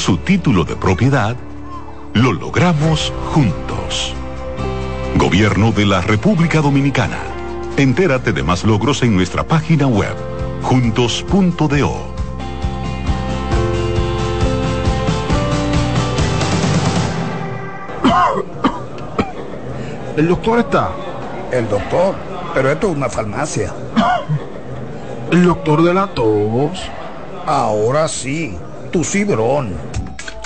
su título de propiedad, lo logramos juntos. Gobierno de la República Dominicana. Entérate de más logros en nuestra página web, juntos.do. ¿El doctor está? El doctor, pero esto es una farmacia. ¿El doctor de la tos? Ahora sí, tu cibrón.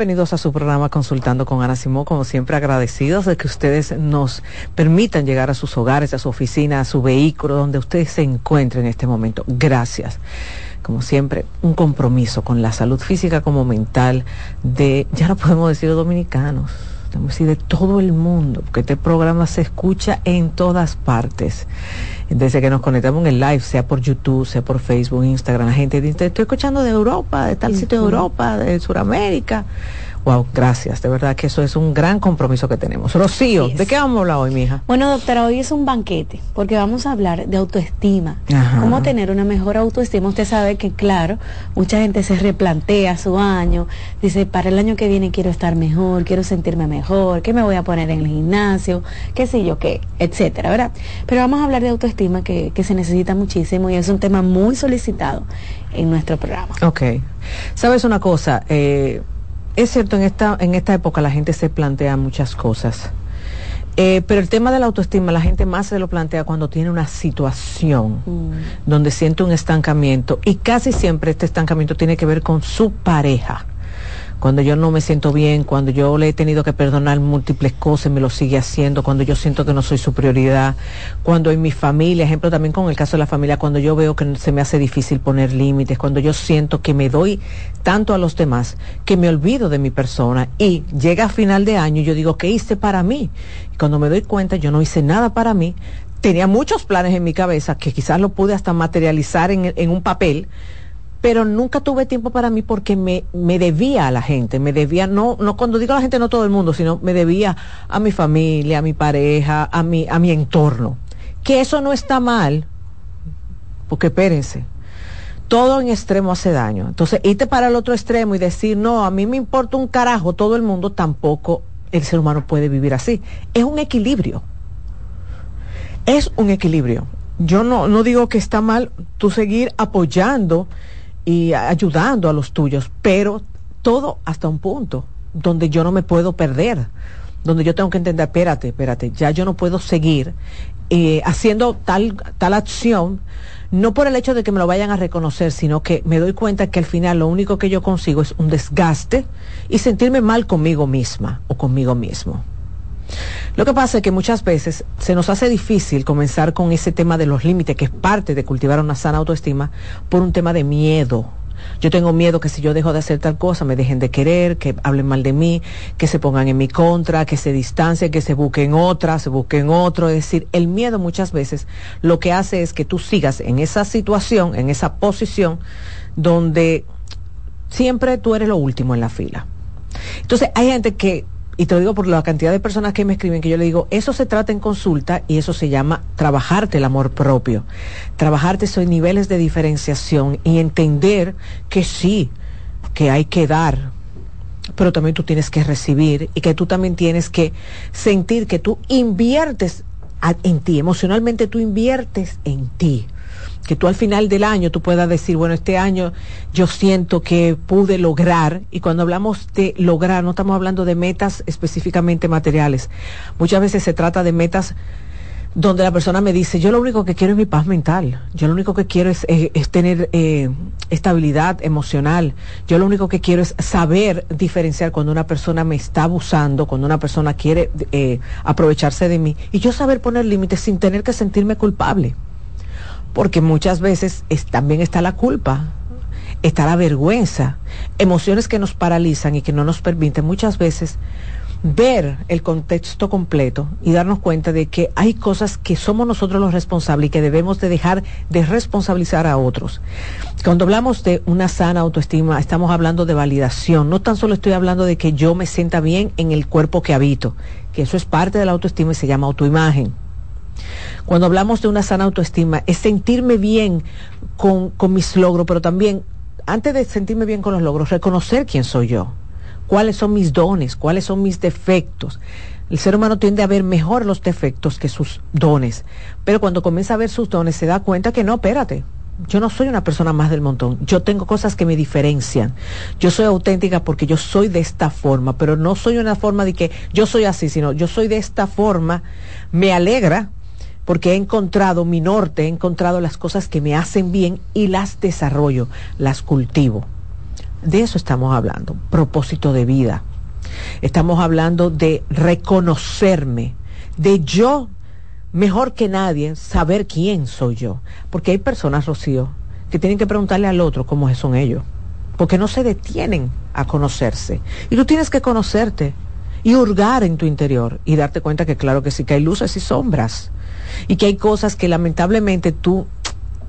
Bienvenidos a su programa Consultando con Ana Simón. Como siempre, agradecidos de que ustedes nos permitan llegar a sus hogares, a su oficina, a su vehículo, donde ustedes se encuentren en este momento. Gracias. Como siempre, un compromiso con la salud física como mental de, ya no podemos decir dominicanos, podemos decir de todo el mundo, porque este programa se escucha en todas partes desde que nos conectamos en el live, sea por YouTube, sea por Facebook, Instagram, la gente dice, estoy escuchando de Europa, de tal sitio de Europa, de Sudamérica. Wow, gracias. De verdad que eso es un gran compromiso que tenemos. Rocío, ¿de qué vamos a hablar hoy, mija? Bueno, doctora, hoy es un banquete, porque vamos a hablar de autoestima. Cómo tener una mejor autoestima. Usted sabe que, claro, mucha gente se replantea su año, dice, para el año que viene quiero estar mejor, quiero sentirme mejor, qué me voy a poner en el gimnasio, qué sé yo qué, etcétera, ¿verdad? Pero vamos a hablar de autoestima que, que se necesita muchísimo y es un tema muy solicitado en nuestro programa. Ok. ¿Sabes una cosa? Eh, es cierto, en esta, en esta época la gente se plantea muchas cosas. Eh, pero el tema de la autoestima, la gente más se lo plantea cuando tiene una situación mm. donde siente un estancamiento y casi siempre este estancamiento tiene que ver con su pareja cuando yo no me siento bien, cuando yo le he tenido que perdonar múltiples cosas, me lo sigue haciendo, cuando yo siento que no soy su prioridad, cuando en mi familia, ejemplo también con el caso de la familia, cuando yo veo que se me hace difícil poner límites, cuando yo siento que me doy tanto a los demás, que me olvido de mi persona y llega a final de año y yo digo, ¿qué hice para mí? Y cuando me doy cuenta, yo no hice nada para mí, tenía muchos planes en mi cabeza que quizás lo pude hasta materializar en, en un papel, pero nunca tuve tiempo para mí porque me, me debía a la gente, me debía, no, no cuando digo a la gente no todo el mundo, sino me debía a mi familia, a mi pareja, a mi, a mi entorno. Que eso no está mal, porque espérense, todo en extremo hace daño. Entonces, irte para el otro extremo y decir, no, a mí me importa un carajo todo el mundo, tampoco el ser humano puede vivir así. Es un equilibrio. Es un equilibrio. Yo no, no digo que está mal tú seguir apoyando y ayudando a los tuyos, pero todo hasta un punto donde yo no me puedo perder, donde yo tengo que entender, espérate, espérate, ya yo no puedo seguir eh, haciendo tal, tal acción, no por el hecho de que me lo vayan a reconocer, sino que me doy cuenta que al final lo único que yo consigo es un desgaste y sentirme mal conmigo misma o conmigo mismo. Lo que pasa es que muchas veces se nos hace difícil comenzar con ese tema de los límites, que es parte de cultivar una sana autoestima, por un tema de miedo. Yo tengo miedo que si yo dejo de hacer tal cosa me dejen de querer, que hablen mal de mí, que se pongan en mi contra, que se distancien, que se busquen otra, se busquen otro. Es decir, el miedo muchas veces lo que hace es que tú sigas en esa situación, en esa posición, donde siempre tú eres lo último en la fila. Entonces hay gente que y te lo digo por la cantidad de personas que me escriben, que yo le digo, eso se trata en consulta y eso se llama trabajarte el amor propio. Trabajarte esos niveles de diferenciación y entender que sí, que hay que dar, pero también tú tienes que recibir y que tú también tienes que sentir que tú inviertes en ti, emocionalmente tú inviertes en ti que tú al final del año tú puedas decir, bueno, este año yo siento que pude lograr, y cuando hablamos de lograr, no estamos hablando de metas específicamente materiales, muchas veces se trata de metas donde la persona me dice, yo lo único que quiero es mi paz mental, yo lo único que quiero es, eh, tener eh, estabilidad emocional, yo lo único que quiero es saber diferenciar cuando una persona me está abusando, cuando una persona quiere eh, aprovecharse de mí, y yo saber poner límites sin tener que sentirme culpable porque muchas veces también está la culpa, está la vergüenza, emociones que nos paralizan y que no nos permiten muchas veces ver el contexto completo y darnos cuenta de que hay cosas que somos nosotros los responsables y que debemos de dejar de responsabilizar a otros. Cuando hablamos de una sana autoestima, estamos hablando de validación. No tan solo estoy hablando de que yo me sienta bien en el cuerpo que habito, que eso es parte de la autoestima y se llama autoimagen cuando hablamos de una sana autoestima, es sentirme bien con, mis logros, pero también, antes de sentirme bien con los logros, reconocer quién soy yo, cuáles son mis dones, cuáles son mis defectos. El ser humano tiende a ver mejor los defectos que sus dones, pero cuando comienza a ver sus dones se da cuenta que no, espérate, yo no soy una persona más del montón. Yo tengo cosas que me diferencian. Yo soy auténtica porque yo soy de esta forma, pero no soy una forma de que yo soy así, sino yo soy de esta forma. Me alegra porque he encontrado mi norte, he encontrado las cosas que me hacen bien y las desarrollo, las cultivo. De eso estamos hablando, propósito de vida. Estamos hablando de reconocerme, de yo, mejor que nadie, saber quién soy yo. Porque hay personas, Rocío, que tienen que preguntarle al otro cómo son ellos, porque no se detienen a conocerse. Y tú tienes que conocerte y hurgar en tu interior y darte cuenta que claro que sí, que hay luces y sombras y que hay cosas que lamentablemente tú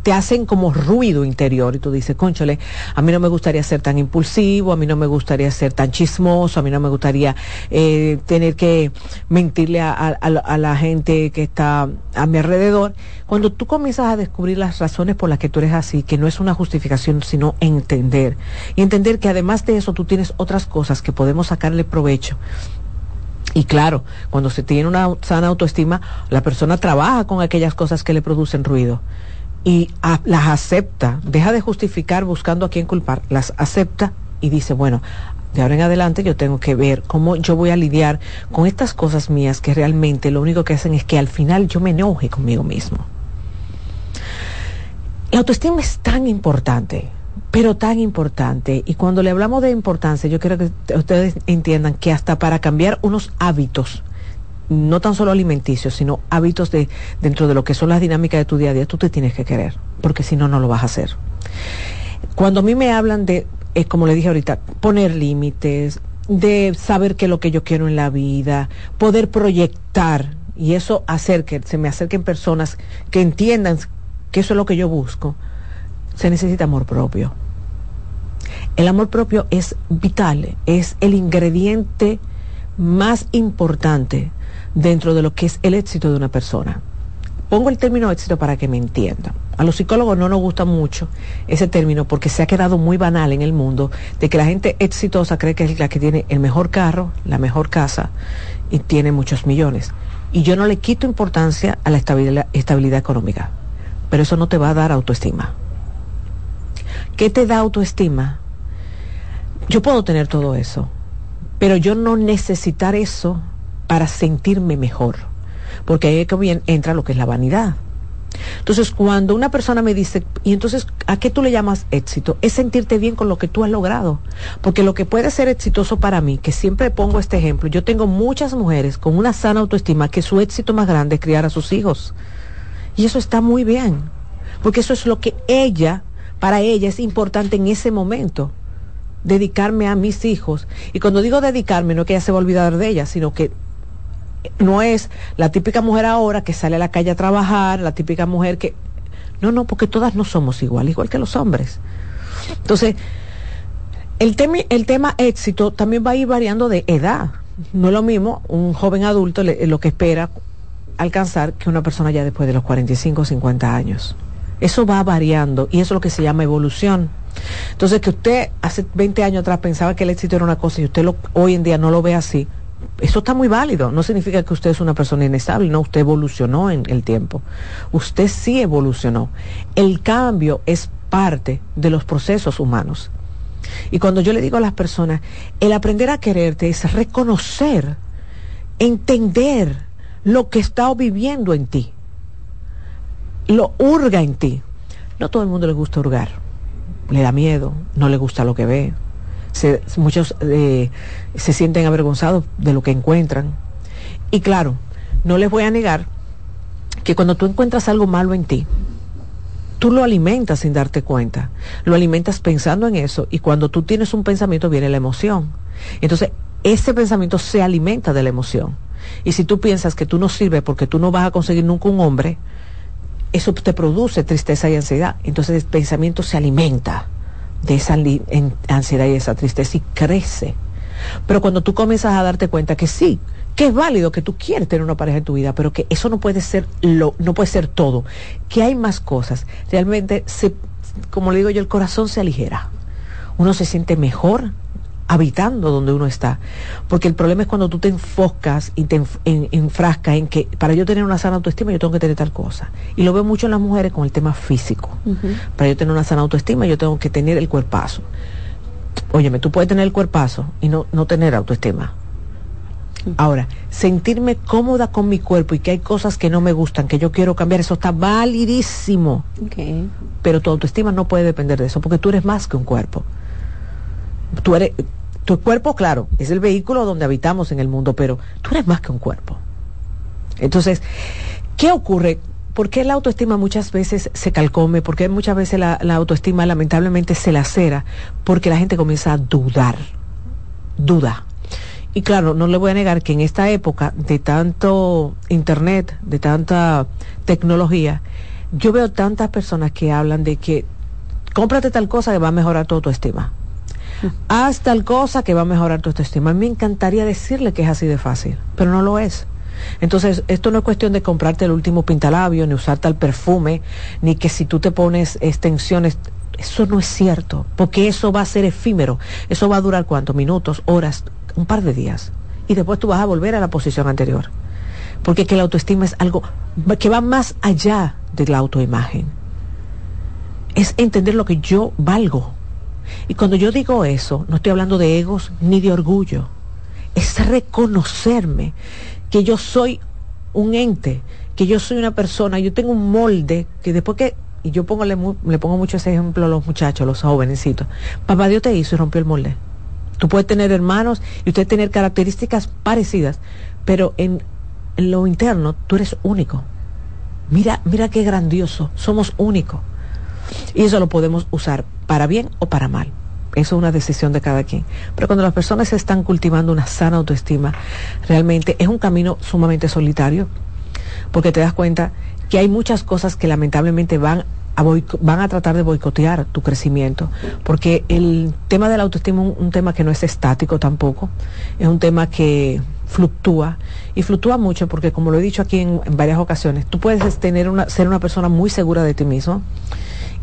te hacen como ruido interior y tú dices, conchole, a mí no me gustaría ser tan impulsivo, a mí no me gustaría ser tan chismoso, a mí no me gustaría eh, tener que mentirle a, la gente que está a mi alrededor. Cuando tú comienzas a descubrir las razones por las que tú eres así, que no es una justificación, sino entender, y entender que además de eso tú tienes otras cosas que podemos sacarle provecho y claro, cuando se tiene una sana autoestima, la persona trabaja con aquellas cosas que le producen ruido y las acepta, deja de justificar buscando a quién culpar, las acepta y dice, bueno, de ahora en adelante yo tengo que ver cómo yo voy a lidiar con estas cosas mías que realmente lo único que hacen es que al final yo me enoje conmigo mismo. La autoestima es tan importante pero tan importante. Y cuando le hablamos de importancia, yo quiero que ustedes entiendan que hasta para cambiar unos hábitos, no tan solo alimenticios, sino hábitos de dentro de lo que son las dinámicas de tu día a día, tú te tienes que querer, porque si no, no lo vas a hacer. Cuando a mí me hablan de, es como le dije ahorita, poner límites, de saber qué es lo que yo quiero en la vida, poder proyectar y eso hacer que se me acerquen personas que entiendan que eso es lo que yo busco, se necesita amor propio. El amor propio es vital, es el ingrediente más importante dentro de lo que es el éxito de una persona. Pongo el término éxito para que me entiendan. A los psicólogos no nos gusta mucho ese término porque se ha quedado muy banal en el mundo de que la gente exitosa cree que es la que tiene el mejor carro, la mejor casa y tiene muchos millones. Y yo no le quito importancia a la estabilidad, estabilidad económica, pero eso no te va a dar autoestima. ¿Qué te da autoestima? Yo puedo tener todo eso, pero yo no necesitar eso para sentirme mejor, porque ahí que entra lo que es la vanidad. Entonces, cuando una persona me dice, y entonces, ¿a qué tú le llamas éxito? Es sentirte bien con lo que tú has logrado. Porque lo que puede ser exitoso para mí, que siempre pongo este ejemplo, yo tengo muchas mujeres con una sana autoestima que su éxito más grande es criar a sus hijos. Y eso está muy bien. Porque eso es lo que ella, para ella es importante en ese momento. Dedicarme a mis hijos. Y cuando digo dedicarme, no es que ella se va a olvidar de ella, sino que no es la típica mujer ahora que sale a la calle a trabajar, la típica mujer que... No, no, porque todas no somos igual, igual que los hombres. Entonces, el, tema, el tema éxito también va a ir variando de edad. No es lo mismo un joven adulto lo que espera alcanzar que una persona ya después de los 45 o 50 años. Eso va variando y eso es lo que se llama evolución. Entonces, que usted hace 20 años atrás pensaba que el éxito era una cosa y usted lo, hoy en día no lo ve así, eso está muy válido. No significa que usted es una persona inestable, no, usted evolucionó en el tiempo. Usted sí evolucionó. El cambio es parte de los procesos humanos. Y cuando yo le digo a las personas, el aprender a quererte es reconocer, entender lo que está viviendo en ti. Lo hurga en ti. No todo el mundo le gusta hurgar. Le da miedo, no le gusta lo que ve, muchos eh, se sienten avergonzados de lo que encuentran. Y claro, no les voy a negar que cuando tú encuentras algo malo en ti, tú lo alimentas sin darte cuenta. Lo alimentas pensando en eso y cuando tú tienes un pensamiento viene la emoción. Entonces, ese pensamiento se alimenta de la emoción. Y si tú piensas que tú no sirves porque tú no vas a conseguir nunca un hombre, eso te produce tristeza y ansiedad. Entonces el pensamiento se alimenta de esa ansiedad y esa tristeza y crece. Pero cuando tú comienzas a darte cuenta que sí, que es válido que tú quieres tener una pareja en tu vida, pero que eso no puede ser lo, no puede ser todo, que hay más cosas. Realmente se, como le digo yo, el corazón se aligera. Uno se siente mejor, habitando donde uno está. Porque el problema es cuando tú te enfocas y te enfrascas en que para yo tener una sana autoestima yo tengo que tener tal cosa. Y lo veo mucho en las mujeres con el tema físico. Para yo tener una sana autoestima yo tengo que tener el cuerpazo. Óyeme, tú puedes tener el cuerpazo y no, no tener autoestima. Ahora, sentirme cómoda con mi cuerpo y que hay cosas que no me gustan, que yo quiero cambiar, eso está validísimo. Pero tu autoestima no puede depender de eso, porque tú eres más que un cuerpo. Tú eres, tu cuerpo, claro, es el vehículo donde habitamos en el mundo, pero tú eres más que un cuerpo. Entonces, ¿qué ocurre? ¿Por qué la autoestima muchas veces se calcome? ¿Por qué muchas veces la, autoestima lamentablemente se lacera? Porque la gente comienza a dudar. Duda. Y claro, no le voy a negar que en esta época de tanto internet, de tanta tecnología, yo veo tantas personas que hablan de que cómprate tal cosa que va a mejorar tu autoestima haz tal cosa que va a mejorar tu autoestima. A mí me encantaría decirle que es así de fácil, pero no lo es. Entonces, esto no es cuestión de comprarte el último pintalabio, ni usar tal perfume, ni que si tú te pones extensiones, eso no es cierto, porque eso va a ser efímero. Eso va a durar cuántos minutos, horas, un par de días. Y después tú vas a volver a la posición anterior. Porque que la autoestima es algo que va más allá de la autoimagen. Es entender lo que yo valgo y cuando yo digo eso, no estoy hablando de egos ni de orgullo. Es reconocerme que yo soy un ente, que yo soy una persona, yo tengo un molde que después que, y yo pongo, le, pongo mucho ese ejemplo a los muchachos, los jovencitos, papá Dios te hizo y rompió el molde. Tú puedes tener hermanos y usted tener características parecidas, pero en, en lo interno tú eres único. Mira, mira qué grandioso, somos únicos. Y eso lo podemos usar para bien o para mal. Eso es una decisión de cada quien. Pero cuando las personas están cultivando una sana autoestima, realmente es un camino sumamente solitario, porque te das cuenta que hay muchas cosas que lamentablemente van a, van a tratar de boicotear tu crecimiento, porque el tema de la autoestima es un, tema que no es estático tampoco, es un tema que fluctúa y fluctúa mucho porque como lo he dicho aquí en, en varias ocasiones, tú puedes tener una, ser una persona muy segura de ti mismo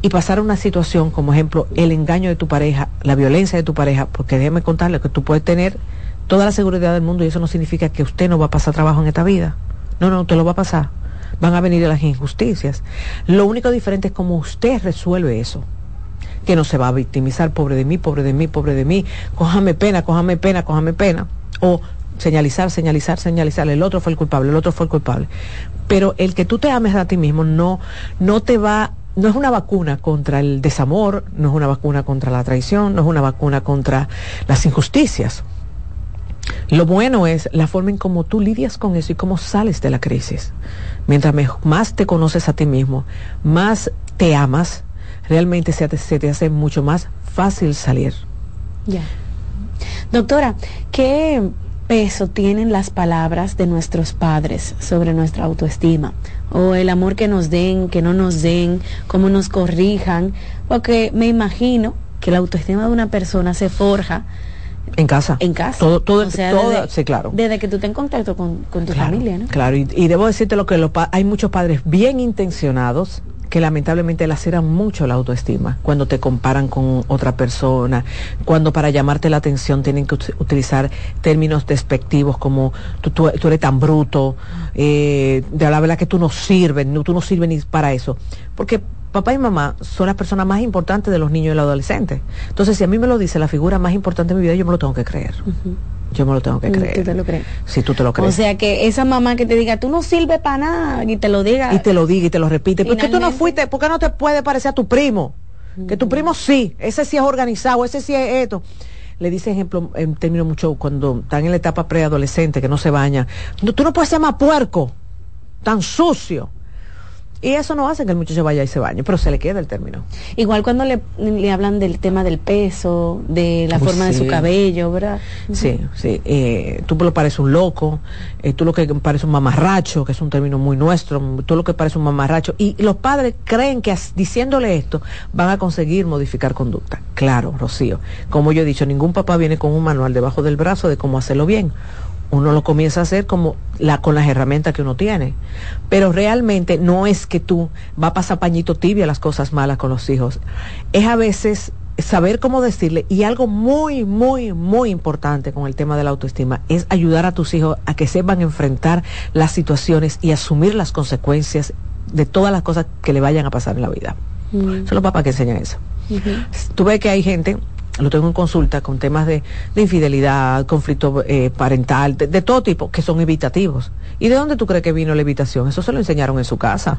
y pasar una situación como ejemplo el engaño de tu pareja, la violencia de tu pareja, porque déjeme contarle que tú puedes tener toda la seguridad del mundo y eso no significa que usted no va a pasar trabajo en esta vida. No, no, te lo va a pasar. Van a venir las injusticias. Lo único diferente es cómo usted resuelve eso que no se va a victimizar, pobre de mí, pobre de mí, pobre de mí, cójame pena, cójame pena, cójame pena. O señalizar, señalizar, señalizar, el otro fue el culpable, el otro fue el culpable. Pero el que tú te ames a ti mismo no, no te va, no es una vacuna contra el desamor, no es una vacuna contra la traición, no es una vacuna contra las injusticias. Lo bueno es la forma en cómo tú lidias con eso y cómo sales de la crisis. Mientras más te conoces a ti mismo, más te amas, realmente se te, hace mucho más fácil salir. Ya. Doctora, ¿qué peso tienen las palabras de nuestros padres sobre nuestra autoestima? O el amor que nos den, que no nos den, cómo nos corrijan. Porque me imagino que la autoestima de una persona se forja en casa. En casa. Todo, todo, desde, sí, claro. Desde que tú estés en contacto con, tu familia, ¿no? Claro, y, debo decirte lo que hay muchos padres bien intencionados que lamentablemente laceran mucho la autoestima cuando te comparan con otra persona, cuando para llamarte la atención tienen que utilizar términos despectivos como tú, eres tan bruto, eh, de la verdad que tú no sirves, no, tú no sirves ni para eso. Porque papá y mamá son las personas más importantes de los niños y los adolescentes. Entonces, si a mí me lo dice la figura más importante de mi vida, yo me lo tengo que creer. Yo me lo tengo que creer. ¿Tú te lo crees? Si tú te lo crees. O sea que esa mamá que te diga, tú no sirves para nada, y te lo diga. Y te lo diga y te lo repite. ¿Por qué tú no fuiste? ¿Por qué no te puede parecer a tu primo? Que tu primo sí, ese sí es organizado, ese sí es esto. Le dice ejemplo en términos mucho cuando están en la etapa preadolescente, que no se baña. tú no puedes ser más puerco, tan sucio. Y eso no hace que el muchacho vaya y se bañe, pero se le queda el término. Igual cuando le, hablan del tema del peso, de la forma de su cabello, ¿verdad? Sí, sí. Eh, tú lo pareces un loco, eh, tú lo que pareces un mamarracho, que es un término muy nuestro, tú lo que pareces un mamarracho. Y los padres creen que diciéndole esto van a conseguir modificar conducta. Claro, Rocío. Como yo he dicho, ningún papá viene con un manual debajo del brazo de cómo hacerlo bien uno lo comienza a hacer como la, con las herramientas que uno tiene. Pero realmente no es que tú va a pasar pañito tibia las cosas malas con los hijos. Es a veces saber cómo decirle y algo muy, muy, muy importante con el tema de la autoestima es ayudar a tus hijos a que sepan enfrentar las situaciones y asumir las consecuencias de todas las cosas que le vayan a pasar en la vida. Mm. Son los papás que enseñan eso. Tú ves que hay gente lo tengo en consulta con temas de, infidelidad, conflicto eh, parental, de, todo tipo, que son evitativos. ¿Y de dónde tú crees que vino la evitación? Eso se lo enseñaron en su casa.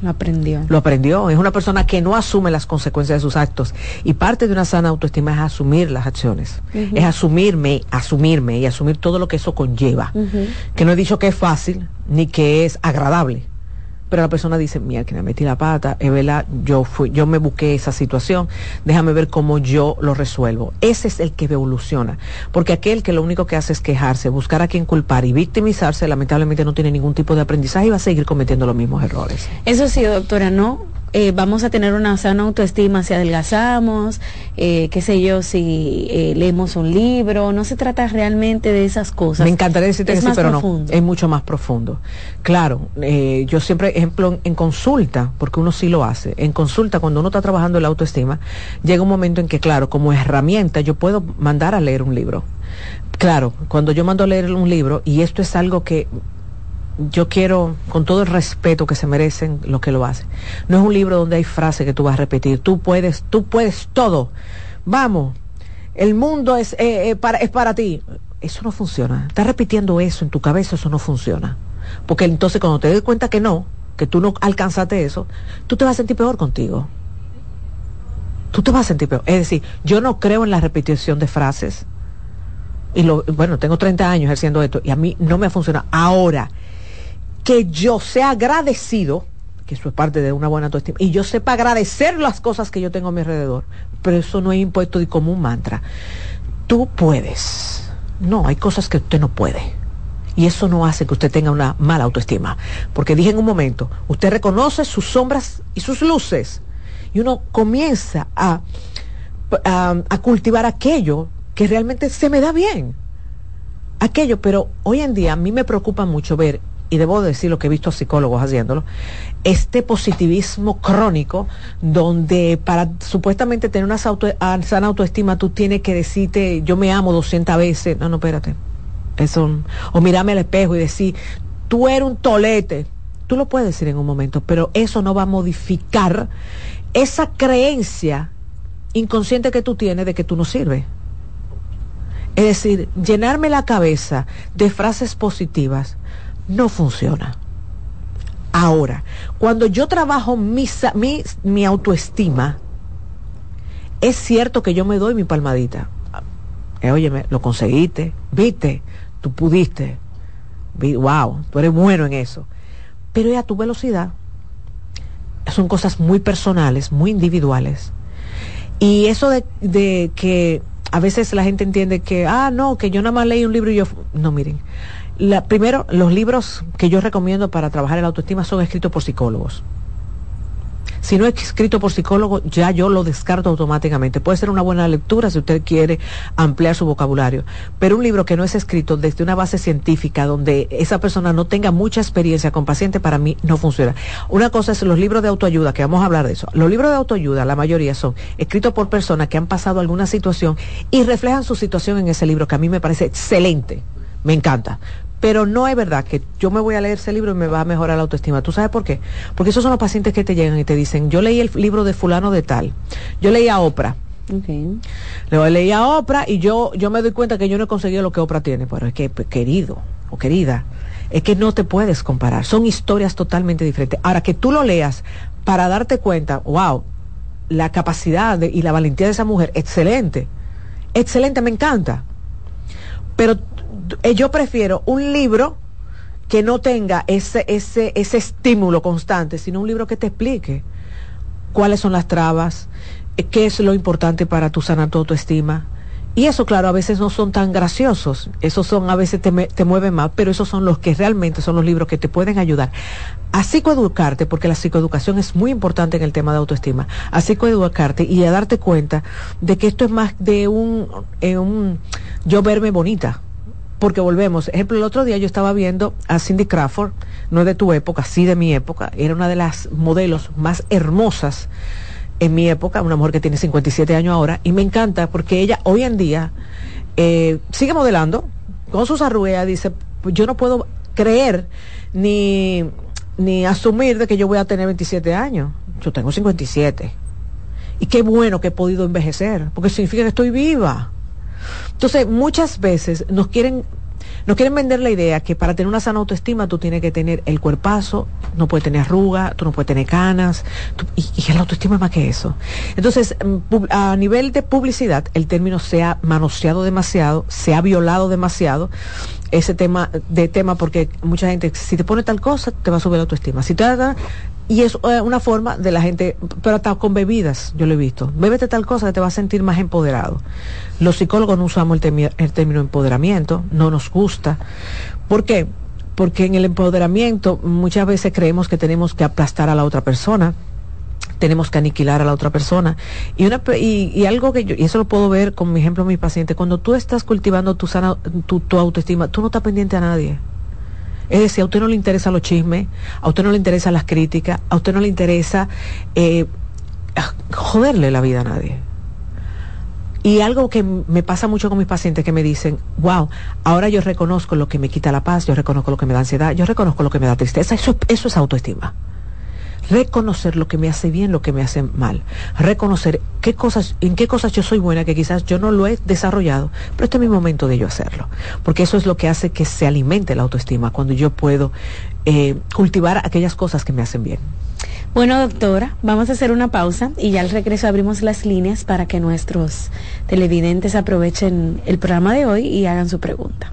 Lo aprendió. Lo aprendió. Es una persona que no asume las consecuencias de sus actos. Y parte de una sana autoestima es asumir las acciones. Es asumirme, asumirme y asumir todo lo que eso conlleva. Que no he dicho que es fácil ni que es agradable pero la persona dice, mira, que me metí la pata, es verdad, yo fui, yo me busqué esa situación, déjame ver cómo yo lo resuelvo. Ese es el que evoluciona, porque aquel que lo único que hace es quejarse, buscar a quien culpar y victimizarse, lamentablemente no tiene ningún tipo de aprendizaje y va a seguir cometiendo los mismos errores. Eso sí, doctora, no eh, vamos a tener una sana autoestima si adelgazamos, eh, qué sé yo, si eh, leemos un libro, no se trata realmente de esas cosas. Me encantaría decirte que sí, pero no, es mucho más profundo. Claro, yo siempre, ejemplo, en consulta, porque uno sí lo hace, en consulta, cuando uno está trabajando la autoestima, llega un momento en que, claro, como herramienta, yo puedo mandar a leer un libro. Claro, cuando yo mando a leer un libro, y esto es algo que yo quiero, con todo el respeto que se merecen lo que lo hacen, no es un libro donde hay frases que tú vas a repetir, tú puedes, tú puedes todo, vamos, el mundo es, eh, eh, para, es para ti. Eso no funciona. Estás repitiendo eso en tu cabeza, eso no funciona. Porque entonces cuando te des cuenta que no, que tú no alcanzaste eso, tú te vas a sentir peor contigo. Tú te vas a sentir peor. Es decir, yo no creo en la repetición de frases. Y lo, bueno, tengo 30 años haciendo esto y a mí no me ha funcionado. Ahora, que yo sea agradecido, que eso es parte de una buena autoestima, y yo sepa agradecer las cosas que yo tengo a mi alrededor, pero eso no es impuesto de como un mantra. Tú puedes. No, hay cosas que usted no puede. Y eso no hace que usted tenga una mala autoestima. Porque dije en un momento, usted reconoce sus sombras y sus luces. Y uno comienza a, a, a cultivar aquello que realmente se me da bien. Aquello, pero hoy en día a mí me preocupa mucho ver y debo decir lo que he visto a psicólogos haciéndolo, este positivismo crónico donde para supuestamente tener una ah, sana autoestima tú tienes que decirte yo me amo 200 veces. No, no, espérate. Eso, o mirarme al espejo y decir, tú eres un tolete. Tú lo puedes decir en un momento, pero eso no va a modificar esa creencia inconsciente que tú tienes de que tú no sirves. Es decir, llenarme la cabeza de frases positivas no funciona. Ahora, cuando yo trabajo mi, mi, autoestima, es cierto que yo me doy mi palmadita. Eh, óyeme, lo conseguiste, viste, tú pudiste. wow, tú eres bueno en eso. Pero ya tu velocidad son cosas muy personales, muy individuales. Y eso de, de que a veces la gente entiende que, ah, no, que yo nada más leí un libro y yo... No, miren. La, primero, los libros que yo recomiendo para trabajar el autoestima son escritos por psicólogos. Si no es escrito por psicólogo, ya yo lo descarto automáticamente. Puede ser una buena lectura si usted quiere ampliar su vocabulario, pero un libro que no es escrito desde una base científica donde esa persona no tenga mucha experiencia con paciente, para mí no funciona. Una cosa es los libros de autoayuda, que vamos a hablar de eso. Los libros de autoayuda, la mayoría son escritos por personas que han pasado alguna situación y reflejan su situación en ese libro, que a mí me parece excelente. Me encanta. Pero no es verdad que yo me voy a leer ese libro y me va a mejorar la autoestima. ¿Tú sabes por qué? Porque esos son los pacientes que te llegan y te dicen, yo leí el libro de fulano de tal, yo leí a Oprah. Okay. Le leí a Oprah y yo, yo me doy cuenta que yo no he conseguido lo que Oprah tiene. Pero es que, pues, querido o querida, es que no te puedes comparar. Son historias totalmente diferentes. Ahora que tú lo leas para darte cuenta, wow, la capacidad y la valentía de esa mujer, excelente. Excelente, me encanta. Pero yo prefiero un libro que no tenga ese, ese, ese estímulo constante, sino un libro que te explique cuáles son las trabas, eh, qué es lo importante para tu sana tu autoestima. Y eso, claro, a veces no son tan graciosos, esos son, a veces te, te mueven más, pero esos son los que realmente son los libros que te pueden ayudar a psicoeducarte, porque la psicoeducación es muy importante en el tema de autoestima, a psicoeducarte y a darte cuenta de que esto es más de un, eh, un yo verme bonita, porque volvemos. Ejemplo, el otro día yo estaba viendo a Cindy Crawford, no es de tu época, sí de mi época, era una de las modelos más hermosas en mi época, una mujer que tiene 57 años ahora, y me encanta porque ella hoy en día eh, sigue modelando con sus arrugas, dice, yo no puedo creer ni, ni asumir de que yo voy a tener 27 años, yo tengo 57. Y qué bueno que he podido envejecer, porque significa que estoy viva entonces, muchas veces nos quieren nos quieren vender la idea que para tener una sana autoestima tú tienes que tener el cuerpazo, no puedes tener arruga, tú no puedes tener canas, y, y, la autoestima es más que eso. Entonces, mm, a nivel de publicidad, el término se ha manoseado demasiado, se ha violado demasiado ese tema de tema porque mucha gente, si te pone tal cosa, te va a subir la autoestima. Si te y es eh, una forma de la gente, pero hasta con bebidas, yo lo he visto. Bébete tal cosa que te va a sentir más empoderado. Los psicólogos no usamos el, el término empoderamiento, no nos gusta. ¿Por qué? Porque en el empoderamiento muchas veces creemos que tenemos que aplastar a la otra persona, tenemos que aniquilar a la otra persona. Y, una, y, algo que yo, y eso lo puedo ver con mi ejemplo, mi paciente, cuando tú estás cultivando tu, sana, tu, tu autoestima, tú no estás pendiente a nadie es decir, a usted no le interesa los chismes, a usted no le interesa las críticas, a usted no le interesa eh, joderle la vida a nadie. Y algo que me pasa mucho con mis pacientes que me dicen, wow, ahora yo reconozco lo que me quita la paz, yo reconozco lo que me da ansiedad, yo reconozco lo que me da tristeza, eso, eso es autoestima reconocer lo que me hace bien, lo que me hace mal, reconocer qué cosas, en qué cosas yo soy buena, que quizás yo no lo he desarrollado, pero este es mi momento de yo hacerlo, porque eso es lo que hace que se alimente la autoestima, cuando yo puedo eh, cultivar aquellas cosas que me hacen bien. Bueno, doctora, vamos a hacer una pausa y ya al regreso abrimos las líneas para que nuestros televidentes aprovechen el programa de hoy y hagan su pregunta.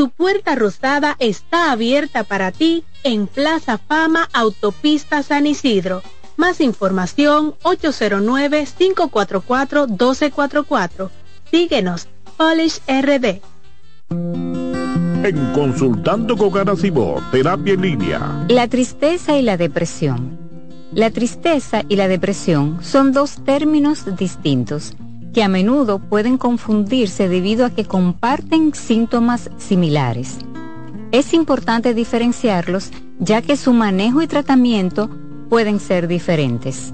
su puerta rosada está abierta para ti en Plaza Fama Autopista San Isidro. Más información 809-544-1244. Síguenos, Polish RD. En Consultando con Garacimo, terapia en línea. La tristeza y la depresión. La tristeza y la depresión son dos términos distintos que a menudo pueden confundirse debido a que comparten síntomas similares. Es importante diferenciarlos ya que su manejo y tratamiento pueden ser diferentes.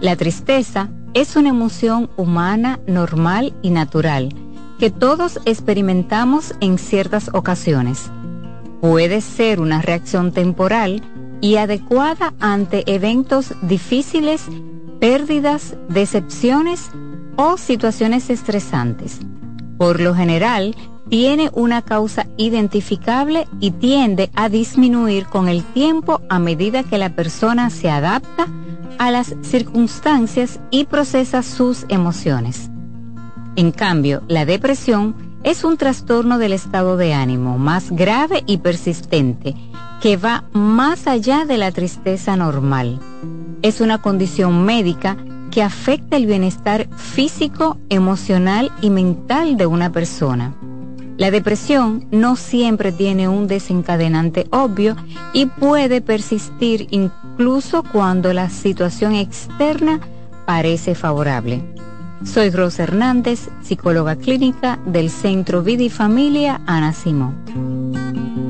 La tristeza es una emoción humana normal y natural que todos experimentamos en ciertas ocasiones. Puede ser una reacción temporal y adecuada ante eventos difíciles, pérdidas, decepciones o situaciones estresantes. Por lo general, tiene una causa identificable y tiende a disminuir con el tiempo a medida que la persona se adapta a las circunstancias y procesa sus emociones. En cambio, la depresión es un trastorno del estado de ánimo más grave y persistente que va más allá de la tristeza normal. Es una condición médica que afecta el bienestar físico, emocional y mental de una persona. La depresión no siempre tiene un desencadenante obvio y puede persistir incluso cuando la situación externa parece favorable. Soy Rosa Hernández, psicóloga clínica del Centro Vida y Familia Ana Simón.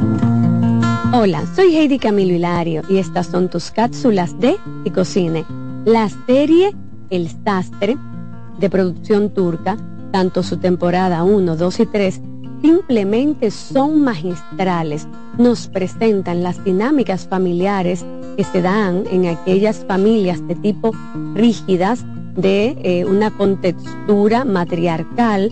Hola, soy Heidi Camilo Hilario y estas son tus cápsulas de Psicocine. La serie El Sastre, de producción turca, tanto su temporada 1, 2 y 3, simplemente son magistrales. Nos presentan las dinámicas familiares que se dan en aquellas familias de tipo rígidas de eh, una contextura matriarcal,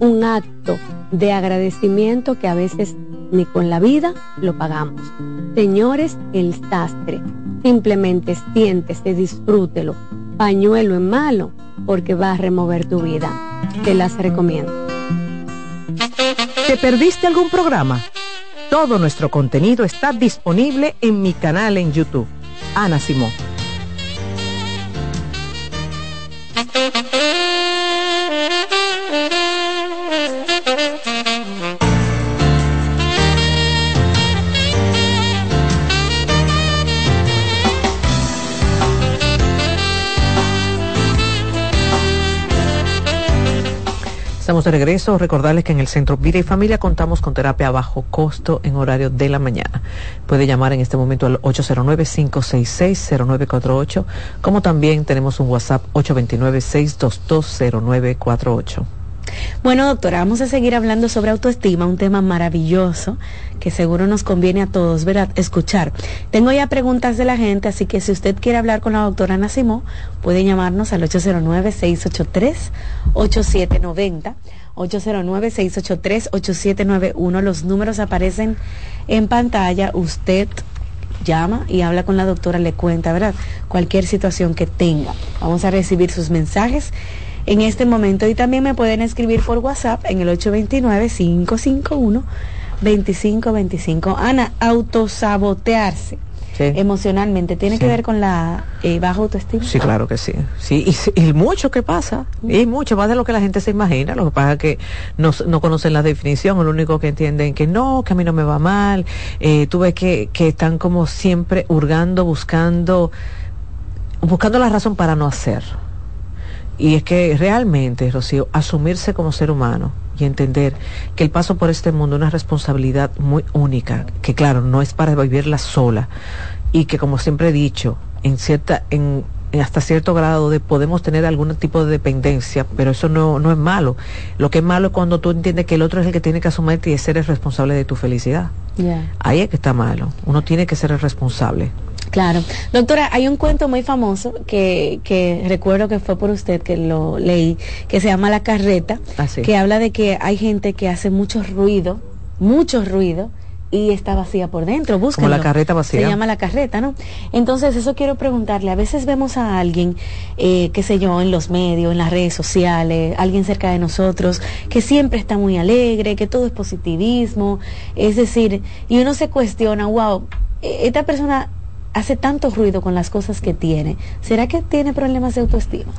un acto de agradecimiento que a veces ni con la vida lo pagamos. Señores, el sastre, simplemente siéntese, disfrútelo, pañuelo en malo, porque va a remover tu vida. Te las recomiendo. ¿Te perdiste algún programa? Todo nuestro contenido está disponible en mi canal en YouTube. Ana Simón. Estamos de regreso. Recordarles que en el Centro Vida y Familia contamos con terapia a bajo costo en horario de la mañana. Puede llamar en este momento al 809-566-0948, como también tenemos un WhatsApp 829-622-0948. Bueno, doctora, vamos a seguir hablando sobre autoestima, un tema maravilloso que seguro nos conviene a todos, ¿verdad? Escuchar. Tengo ya preguntas de la gente, así que si usted quiere hablar con la doctora Nacimó, puede llamarnos al 809-683-8790. 809-683-8791. Los números aparecen en pantalla. Usted llama y habla con la doctora, le cuenta, ¿verdad? Cualquier situación que tenga. Vamos a recibir sus mensajes en este momento y también me pueden escribir por WhatsApp en el 829-551. 2525. Ana, autosabotearse emocionalmente, ¿tiene que ver con la eh, baja autoestima? Sí, claro que sí. sí y, mucho que pasa, y mucho más de lo que la gente se imagina. Lo que pasa es que no, no conocen la definición, lo único que entienden que no, que a mí no me va mal. Eh, tú ves que, que están como siempre hurgando, buscando, buscando la razón para no hacer. Y es que realmente, Rocío, asumirse como ser humano y entender que el paso por este mundo es una responsabilidad muy única, que claro, no es para vivirla sola y que como siempre he dicho, en cierta, en, hasta cierto grado de podemos tener algún tipo de dependencia, pero eso no, no es malo. Lo que es malo es cuando tú entiendes que el otro es el que tiene que asumirte y ser el responsable de tu felicidad. Ahí es que está malo. Uno tiene que ser el responsable. Claro. Doctora, hay un cuento muy famoso que, que recuerdo que fue por usted que lo leí, que se llama La Carreta, ah, que habla de que hay gente que hace mucho ruido, mucho ruido, y está vacía por dentro. Búsquenlo. Como la carreta vacía. Se llama la carreta, ¿no? Entonces, eso quiero preguntarle. A veces vemos a alguien, eh, qué sé yo, en los medios, en las redes sociales, alguien cerca de nosotros, que siempre está muy alegre, que todo es positivismo. Es decir, y uno se cuestiona, wow, e-, esta persona hace tanto ruido con las cosas que tiene, ¿será que tiene problemas de autoestima?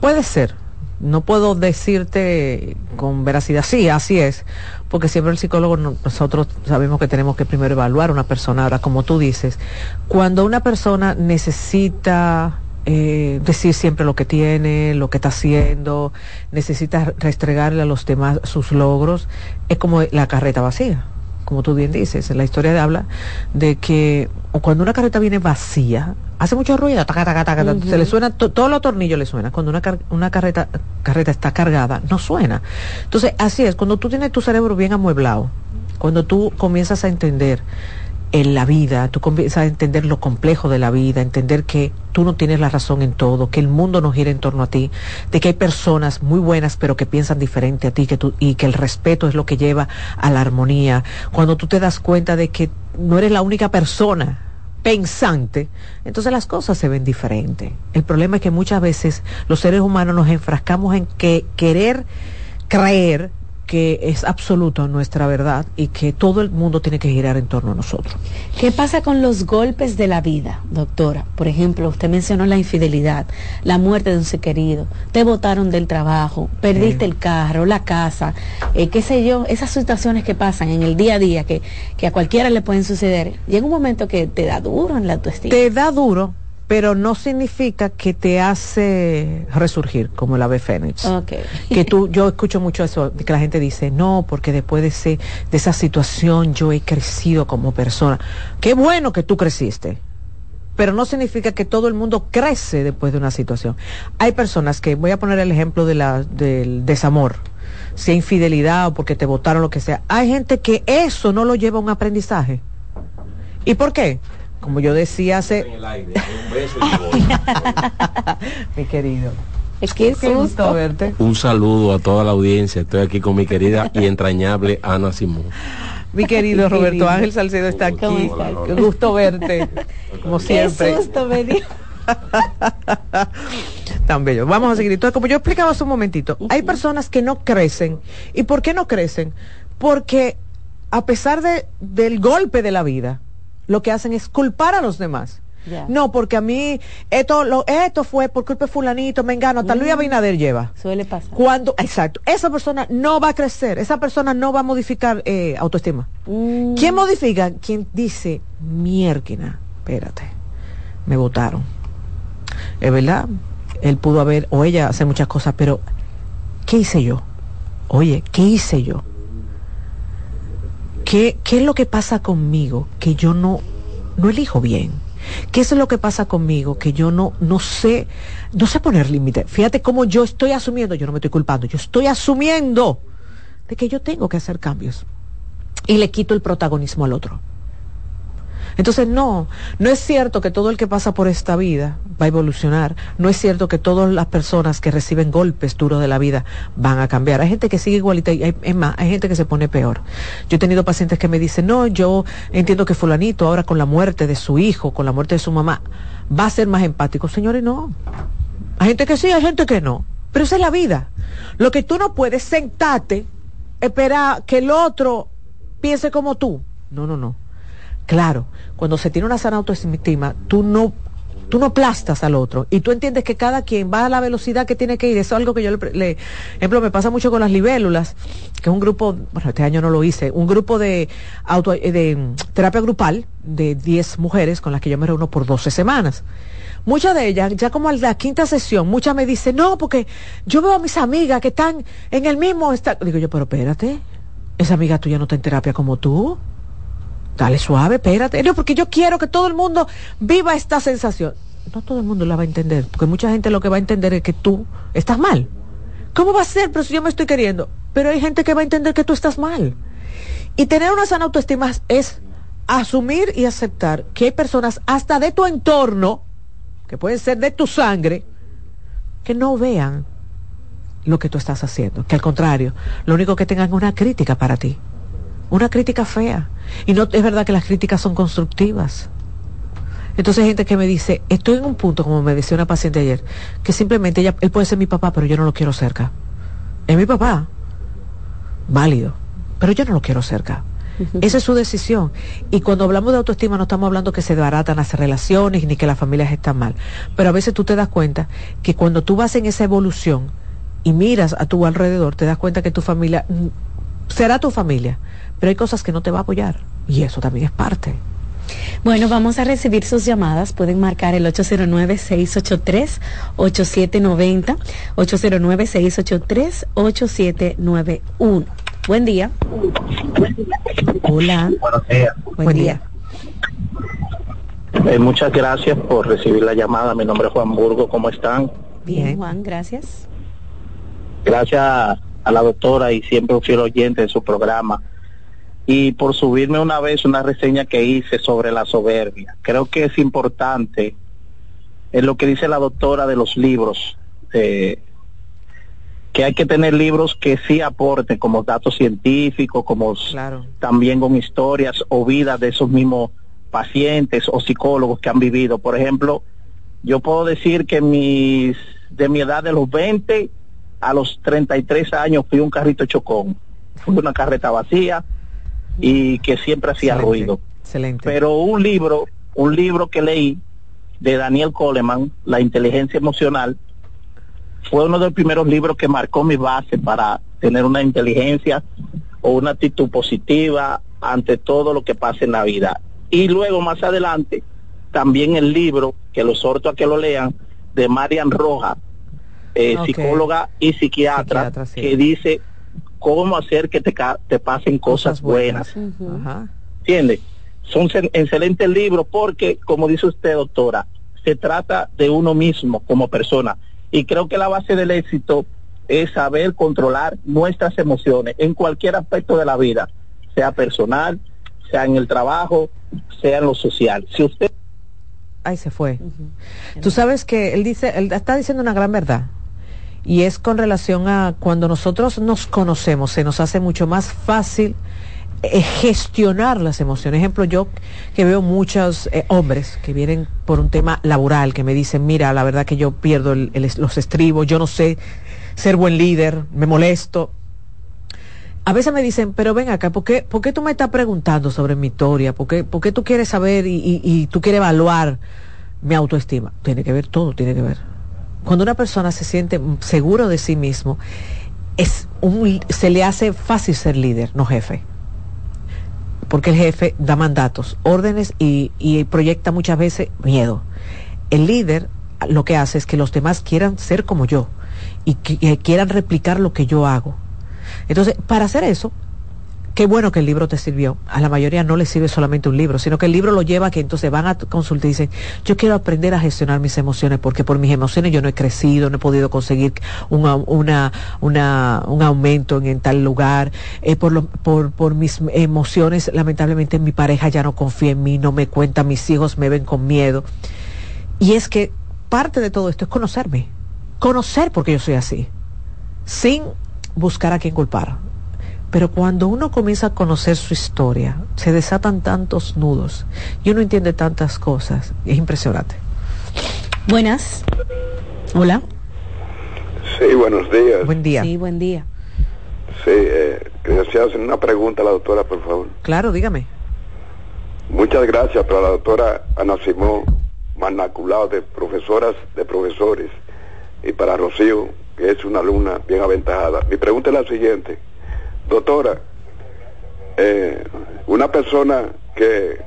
Puede ser. No puedo decirte con veracidad, sí, así es, porque siempre el psicólogo, nosotros sabemos que tenemos que primero evaluar a una persona. Ahora, como tú dices, cuando una persona necesita eh, decir siempre lo que tiene, lo que está haciendo, necesita restregarle a los demás sus logros, es como la carreta vacía como tú bien dices, la historia habla de que cuando una carreta viene vacía, hace mucho ruido, se le suena, todos los tornillos le suenan. Cuando una, una carreta, carreta está cargada, no suena. Entonces, así es, cuando tú tienes tu cerebro bien amueblado, cuando tú comienzas a entender en la vida, tú comienzas a entender lo complejo de la vida, entender que tú no tienes la razón en todo, que el mundo no gira en torno a ti, de que hay personas muy buenas pero que piensan diferente a ti que tú, y que el respeto es lo que lleva a la armonía. Cuando tú te das cuenta de que no eres la única persona pensante, entonces las cosas se ven diferentes. El problema es que muchas veces los seres humanos nos enfrascamos en que querer creer que es absoluto nuestra verdad y que todo el mundo tiene que girar en torno a nosotros. ¿Qué pasa con los golpes de la vida, doctora? Por ejemplo, usted mencionó la infidelidad, la muerte de un ser querido, te botaron del trabajo, perdiste el carro, la casa, eh, qué sé yo, esas situaciones que pasan en el día a día que, que a cualquiera le pueden suceder. Llega un momento que te da duro en la autoestima. Te da duro, pero no significa que te hace resurgir como el ave fénix. Okay. Que tú, yo escucho mucho eso, que la gente dice, no, porque después de, ese, de esa situación yo he crecido como persona. Qué bueno que tú creciste, pero no significa que todo el mundo crece después de una situación. Hay personas que, voy a poner el ejemplo de la, del desamor, sea infidelidad o porque te votaron lo que sea. Hay gente que eso no lo lleva a un aprendizaje. ¿Y por qué? Como yo decía hace... mi querido. Es que es gusto verte. Un saludo a toda la audiencia. Estoy aquí con mi querida y entrañable Ana Simón. Mi querido Roberto Ángel Salcedo está aquí. Qué gusto verte. Como siempre. Qué susto venir. Tan bello. Vamos a seguir. Entonces, como yo explicaba hace un momentito, hay personas que no crecen. ¿Y por qué no crecen? Porque a pesar de, del golpe de la vida, lo que hacen es culpar a los demás. No, porque a mí esto lo, esto fue por culpa de fulanito, me engano, hasta Luis mm. Abinader lleva. Suele pasar. Cuando, exacto, esa persona no va a crecer, esa persona no va a modificar eh, autoestima. Mm. ¿Quién modifica? Quien dice, miérquina, espérate, me votaron. Es verdad, él pudo haber, o ella hacer muchas cosas, pero ¿qué hice yo? Oye, ¿qué hice yo? ¿Qué, es lo que pasa conmigo que yo no, no elijo bien? ¿Qué es lo que pasa conmigo que yo no, no sé, no sé poner límite? Fíjate cómo yo estoy asumiendo, yo no me estoy culpando, yo estoy asumiendo de que yo tengo que hacer cambios. Y le quito el protagonismo al otro. Entonces, no, no es cierto que todo el que pasa por esta vida va a evolucionar. No es cierto que todas las personas que reciben golpes duros de la vida van a cambiar. Hay gente que sigue igualita y hay, es más, hay gente que se pone peor. Yo he tenido pacientes que me dicen, no, yo entiendo que fulanito ahora con la muerte de su hijo, con la muerte de su mamá, va a ser más empático. Señores, no. Hay gente que sí, hay gente que no. Pero esa es la vida. Lo que tú no puedes sentarte, esperar que el otro piense como tú. No, no, no. Claro, cuando se tiene una sana autoestima, tú no tú no aplastas al otro y tú entiendes que cada quien va a la velocidad que tiene que ir. Eso es algo que yo le, le ejemplo, me pasa mucho con las libélulas, que es un grupo, bueno, este año no lo hice, un grupo de auto, eh, de mm, terapia grupal de 10 mujeres con las que yo me reúno por 12 semanas. Muchas de ellas, ya como a la quinta sesión, muchas me dicen, no, porque yo veo a mis amigas que están en el mismo estado. Digo yo, pero espérate, esa amiga tuya no está en terapia como tú. Dale suave, espérate. Porque yo quiero que todo el mundo viva esta sensación. No todo el mundo la va a entender, porque mucha gente lo que va a entender es que tú estás mal. ¿Cómo va a ser? Pero si yo me estoy queriendo. Pero hay gente que va a entender que tú estás mal. Y tener una sana autoestima es asumir y aceptar que hay personas hasta de tu entorno, que pueden ser de tu sangre, que no vean lo que tú estás haciendo. Que al contrario, lo único que tengan es una crítica para ti. Una crítica fea. Y no es verdad que las críticas son constructivas. Entonces hay gente que me dice, estoy en un punto, como me decía una paciente ayer, que simplemente ella, él puede ser mi papá, pero yo no lo quiero cerca. Es mi papá. Válido. Pero yo no lo quiero cerca. Esa es su decisión. Y cuando hablamos de autoestima no estamos hablando que se desbaratan las relaciones ni que las familias están mal. Pero a veces tú te das cuenta que cuando tú vas en esa evolución y miras a tu alrededor, te das cuenta que tu familia mm, será tu familia, pero hay cosas que no te va a apoyar y eso también es parte. Bueno, vamos a recibir sus llamadas. Pueden marcar el 809-683-8790, 809-683-8791. Buen día. Hola. Buenos días. Buen, día. Eh, muchas gracias por recibir la llamada. Mi nombre es Juan Burgo. ¿Cómo están? Bien, Juan, gracias. Gracias a la doctora y siempre un fiel oyente de su programa y por subirme una vez una reseña que hice sobre la soberbia. Creo que es importante en lo que dice la doctora de los libros, eh, que hay que tener libros que sí aporten como datos científicos, como también con historias o vidas de esos mismos pacientes o psicólogos que han vivido. Por ejemplo, yo puedo decir que mis, de mi edad de los 20 a los 33 años fui un carrito chocón, fui una carreta vacía, y que siempre hacía ruido. Excelente. Pero un libro, un libro que leí de Daniel Coleman, La inteligencia emocional, fue uno de los primeros libros que marcó mi base para tener una inteligencia o una actitud positiva ante todo lo que pasa en la vida. Y luego más adelante, también el libro, que lo exhorto a que lo lean, de Marian Roja, eh, psicóloga y psiquiatra, que dice cómo hacer que te, te pasen cosas, buenas. ¿Entiende? Son excelentes libros porque, como dice usted, doctora, se trata de uno mismo como persona. Y creo que la base del éxito es saber controlar nuestras emociones en cualquier aspecto de la vida, sea personal, sea en el trabajo, sea en lo social. Si usted... Ahí se fue. Tú sabes que él dice, él está diciendo una gran verdad y es con relación a cuando nosotros nos conocemos, se nos hace mucho más fácil eh, gestionar las emociones. Ejemplo, yo que veo muchos eh, hombres que vienen por un tema laboral, que me dicen, mira, la verdad que yo pierdo los estribos, yo no sé ser buen líder, me molesto. A veces me dicen, pero ven acá, ¿por qué, ¿por qué tú me estás preguntando sobre mi historia? ¿Por qué, por qué tú quieres saber y, y tú quieres evaluar mi autoestima? Tiene que ver todo, tiene que ver cuando una persona se siente seguro de sí mismo, es se le hace fácil ser líder, no jefe. Porque el jefe da mandatos, órdenes y, proyecta muchas veces miedo. El líder lo que hace es que los demás quieran ser como yo y, quieran replicar lo que yo hago. Entonces, para hacer eso, qué bueno que el libro te sirvió. A la mayoría no le sirve solamente un libro, sino que el libro lo lleva que entonces van a consultar y dicen, yo quiero aprender a gestionar mis emociones porque por mis emociones yo no he crecido, no he podido conseguir un aumento en, tal lugar. Eh, por, mis emociones, lamentablemente mi pareja ya no confía en mí, no me cuenta, mis hijos me ven con miedo. Y es que parte de todo esto es conocerme, conocer por qué yo soy así, sin buscar a quién culpar pero cuando uno comienza a conocer su historia, se desatan tantos nudos y uno entiende tantas cosas. Es impresionante. Buenas. Hola. Sí, buenos días. Buen día. Sí, buen día. Sí, eh, que desea hacer una pregunta a la doctora, por favor. Claro, dígame. Muchas gracias para la doctora Ana Simón Manaculado, de profesoras de profesores, y para Rocío, que es una alumna bien aventajada. Mi pregunta es la siguiente. Doctora, eh, una persona que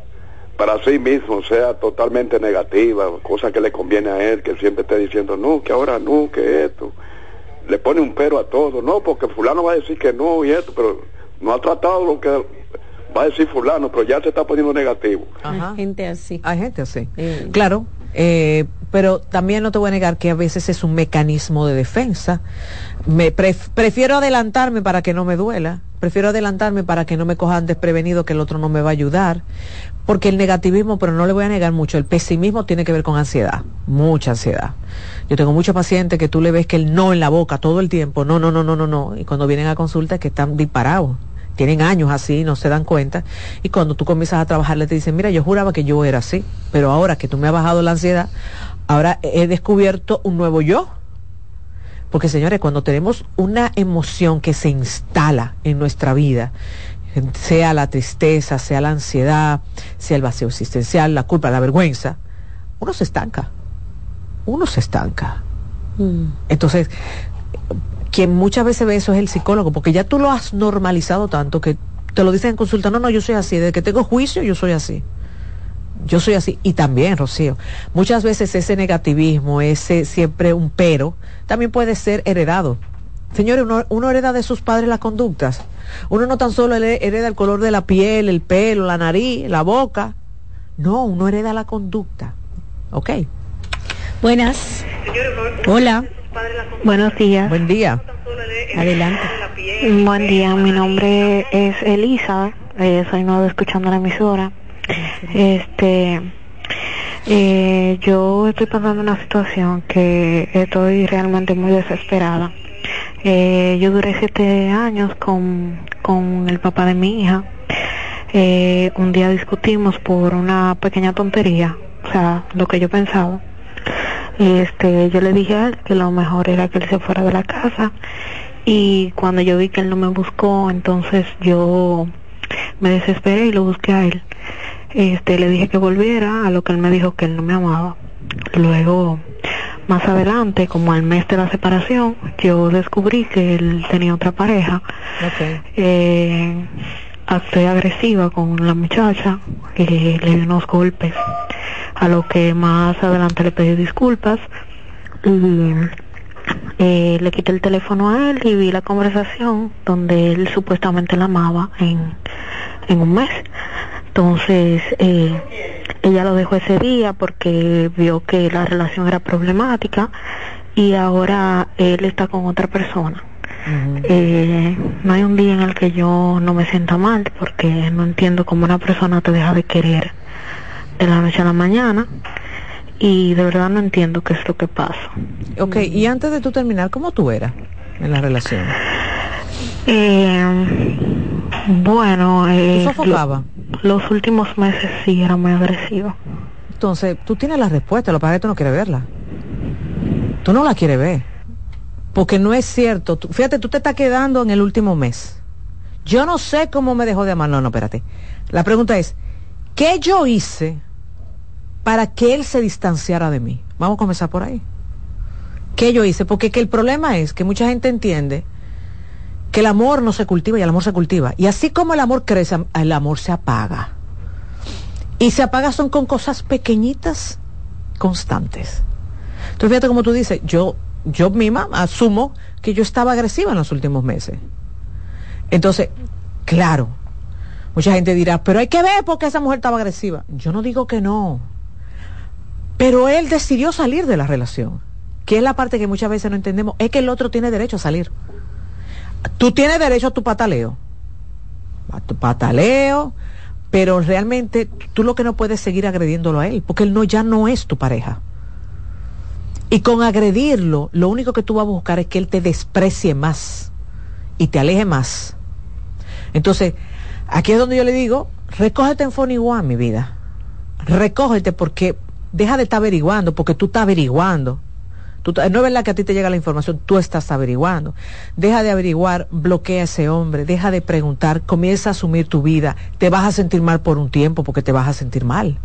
para sí mismo sea totalmente negativa, cosa que le conviene a él, que siempre esté diciendo, no, que ahora no, que esto, le pone un pero a todo, no, porque fulano va a decir que no y esto, pero no ha tratado lo que va a decir fulano, pero ya se está poniendo negativo. Hay gente así. Hay gente así. Claro, eh, pero también no te voy a negar que a veces es un mecanismo de defensa. Me prefiero adelantarme para que no me duela, prefiero adelantarme para que no me cojan desprevenido que el otro no me va a ayudar, porque el negativismo, pero no le voy a negar mucho, el pesimismo tiene que ver con ansiedad, mucha ansiedad. Yo tengo muchos pacientes que tú le ves que el no en la boca todo el tiempo, no, no, no, no, no, no, y cuando vienen a consulta es que están disparados tienen años así, no se dan cuenta, y cuando tú comienzas a trabajar le te dicen, mira, yo juraba que yo era así, pero ahora que tú me has bajado la ansiedad, ahora he descubierto un nuevo yo. Porque señores, cuando tenemos una emoción que se instala en nuestra vida, sea la tristeza, sea la ansiedad, sea el vacío existencial, la culpa, la vergüenza, uno se estanca. Uno se estanca. Mm. Entonces, quien muchas veces ve eso es el psicólogo, porque ya tú lo has normalizado tanto que te lo dicen en consulta, no, no, yo soy así, desde que tengo juicio yo soy así. Yo soy así. Y también, Rocío, muchas veces ese negativismo, ese siempre un pero, también puede ser heredado. Señores, uno, hereda de sus padres las conductas. Uno no tan solo hereda el color de la piel, el pelo, la nariz, la boca. No, uno hereda la conducta. ¿Ok? Buenas. Hola. Buenos días. Buen día. Adelante. Buen día, mi nombre es Elisa, eh, soy nueva escuchando la emisora. Este, eh, yo estoy pasando una situación que estoy realmente muy desesperada. Eh, yo duré siete años con, con el papá de mi hija. un día discutimos por una pequeña tontería, o sea, lo que yo pensaba este, yo le dije a él que lo mejor era que él se fuera de la casa y cuando yo vi que él no me buscó, entonces yo me desesperé y lo busqué a él. Este, le dije que volviera, a lo que él me dijo que él no me amaba. Luego, más adelante, como al mes de la separación, yo descubrí que él tenía otra pareja. Okay. Eh, agresiva con la muchacha, y le di unos golpes a lo que más adelante le pedí disculpas y eh, le quité el teléfono a él y vi la conversación donde él supuestamente la amaba en, en un mes. Entonces, eh, ella lo dejó ese día porque vio que la relación era problemática y ahora él está con otra persona. eh, no hay un día en el que yo no me sienta mal porque no entiendo cómo una persona te deja de querer de la noche a la mañana y de verdad no entiendo qué es lo que pasa. Ok, y antes de tú terminar, ¿cómo tú eras en la relación? Eh, bueno, eh, sofocaba? los últimos meses sí era muy agresivo. Entonces, tú tienes la respuesta, lo que pasa es que tú no quieres verla. Tú no la quieres ver. Porque no es cierto. fíjate, tú te estás quedando en el último mes. Yo no sé cómo me dejó de amar. No, no, espérate. La pregunta es, ¿qué yo hice para que él se distanciara de mí. Vamos a comenzar por ahí. ¿Qué yo hice? Porque que el problema es que mucha gente entiende que el amor no se cultiva y el amor se cultiva. Y así como el amor crece, el amor se apaga. Y se apaga son con cosas pequeñitas, constantes. Entonces fíjate como tú dices, yo, yo misma asumo que yo estaba agresiva en los últimos meses. Entonces, claro, mucha gente dirá, pero hay que ver por qué esa mujer estaba agresiva. Yo no digo que no. Pero él decidió salir de la relación, que es la parte que muchas veces no entendemos, es que el otro tiene derecho a salir. Tú tienes derecho a tu pataleo, a tu pataleo, pero realmente tú lo que no puedes seguir agrediéndolo a él, porque él no ya no es tu pareja. Y con agredirlo, lo único que tú vas a buscar es que él te desprecie más y te aleje más. Entonces, aquí es donde yo le digo, recógete en One, mi vida. Recógete porque deja de estar averiguando, porque tú estás averiguando. No es verdad que a ti te llega la información, tú estás averiguando. Deja de averiguar, bloquea a ese hombre, deja de preguntar, comienza a asumir tu vida. Te vas a sentir mal por un tiempo porque te vas a sentir mal.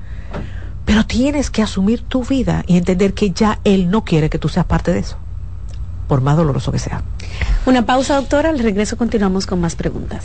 Pero tienes que asumir tu vida y entender que ya él no quiere que tú seas parte de eso, por más doloroso que sea. Una pausa, doctora. Al regreso continuamos con más preguntas.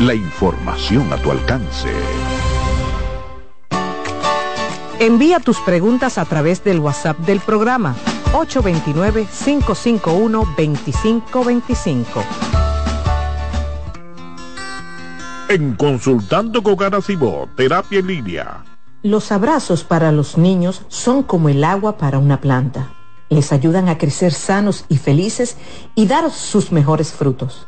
la información a tu alcance. Envía tus preguntas a través del WhatsApp del programa 829-551-2525. En Consultando con Garacimo, Terapia en Línea. Los abrazos para los niños son como el agua para una planta. Les ayudan a crecer sanos y felices y dar sus mejores frutos.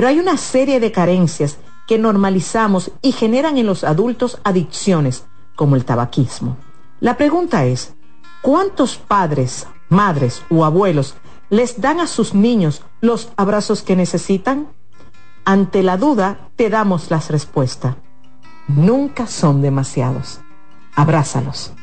pero hay una serie de carencias que normalizamos y generan en los adultos adicciones, como el tabaquismo. La pregunta es, ¿cuántos padres, madres o abuelos les dan a sus niños los abrazos que necesitan? Ante la duda, te damos las respuestas. Nunca son demasiados. Abrázalos.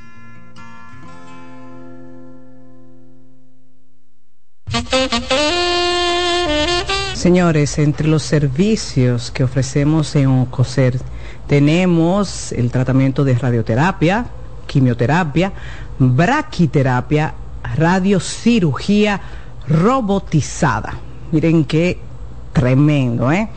Señores, entre los servicios que ofrecemos en OCOSER tenemos el tratamiento de radioterapia, quimioterapia, braquiterapia, radiocirugía robotizada. Miren qué tremendo, ¿eh?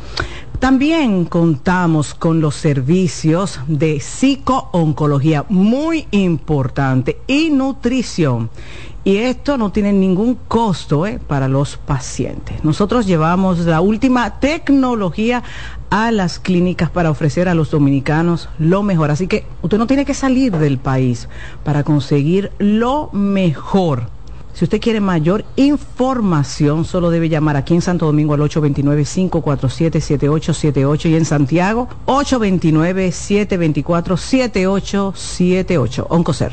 También contamos con los servicios de psicooncología, muy importante, y nutrición. Y esto no tiene ningún costo ¿eh? para los pacientes. Nosotros llevamos la última tecnología a las clínicas para ofrecer a los dominicanos lo mejor. Así que usted no tiene que salir del país para conseguir lo mejor. Si usted quiere mayor información, solo debe llamar aquí en Santo Domingo al 829-547-7878 y en Santiago 829-724-7878. Oncocer.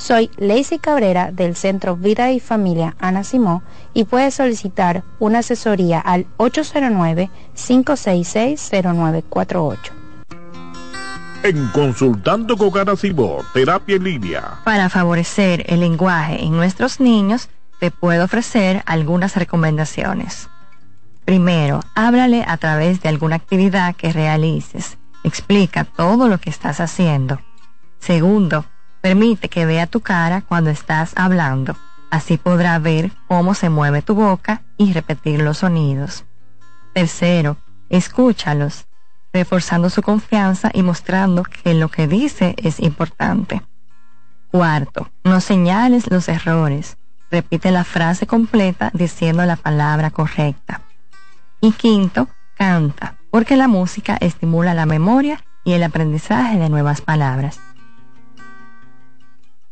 Soy Lacey Cabrera del Centro Vida y Familia Ana Simó y puedes solicitar una asesoría al 809-566-0948. En Consultando con Ana Simó, Terapia en Línea. Para favorecer el lenguaje en nuestros niños, te puedo ofrecer algunas recomendaciones. Primero, háblale a través de alguna actividad que realices. Explica todo lo que estás haciendo. Segundo, permite que vea tu cara cuando estás hablando. Así podrá ver cómo se mueve tu boca y repetir los sonidos. Tercero, escúchalos, reforzando su confianza y mostrando que lo que dice es importante. Cuarto, no señales los errores. Repite la frase completa diciendo la palabra correcta. Y quinto, canta, porque la música estimula la memoria y el aprendizaje de nuevas palabras.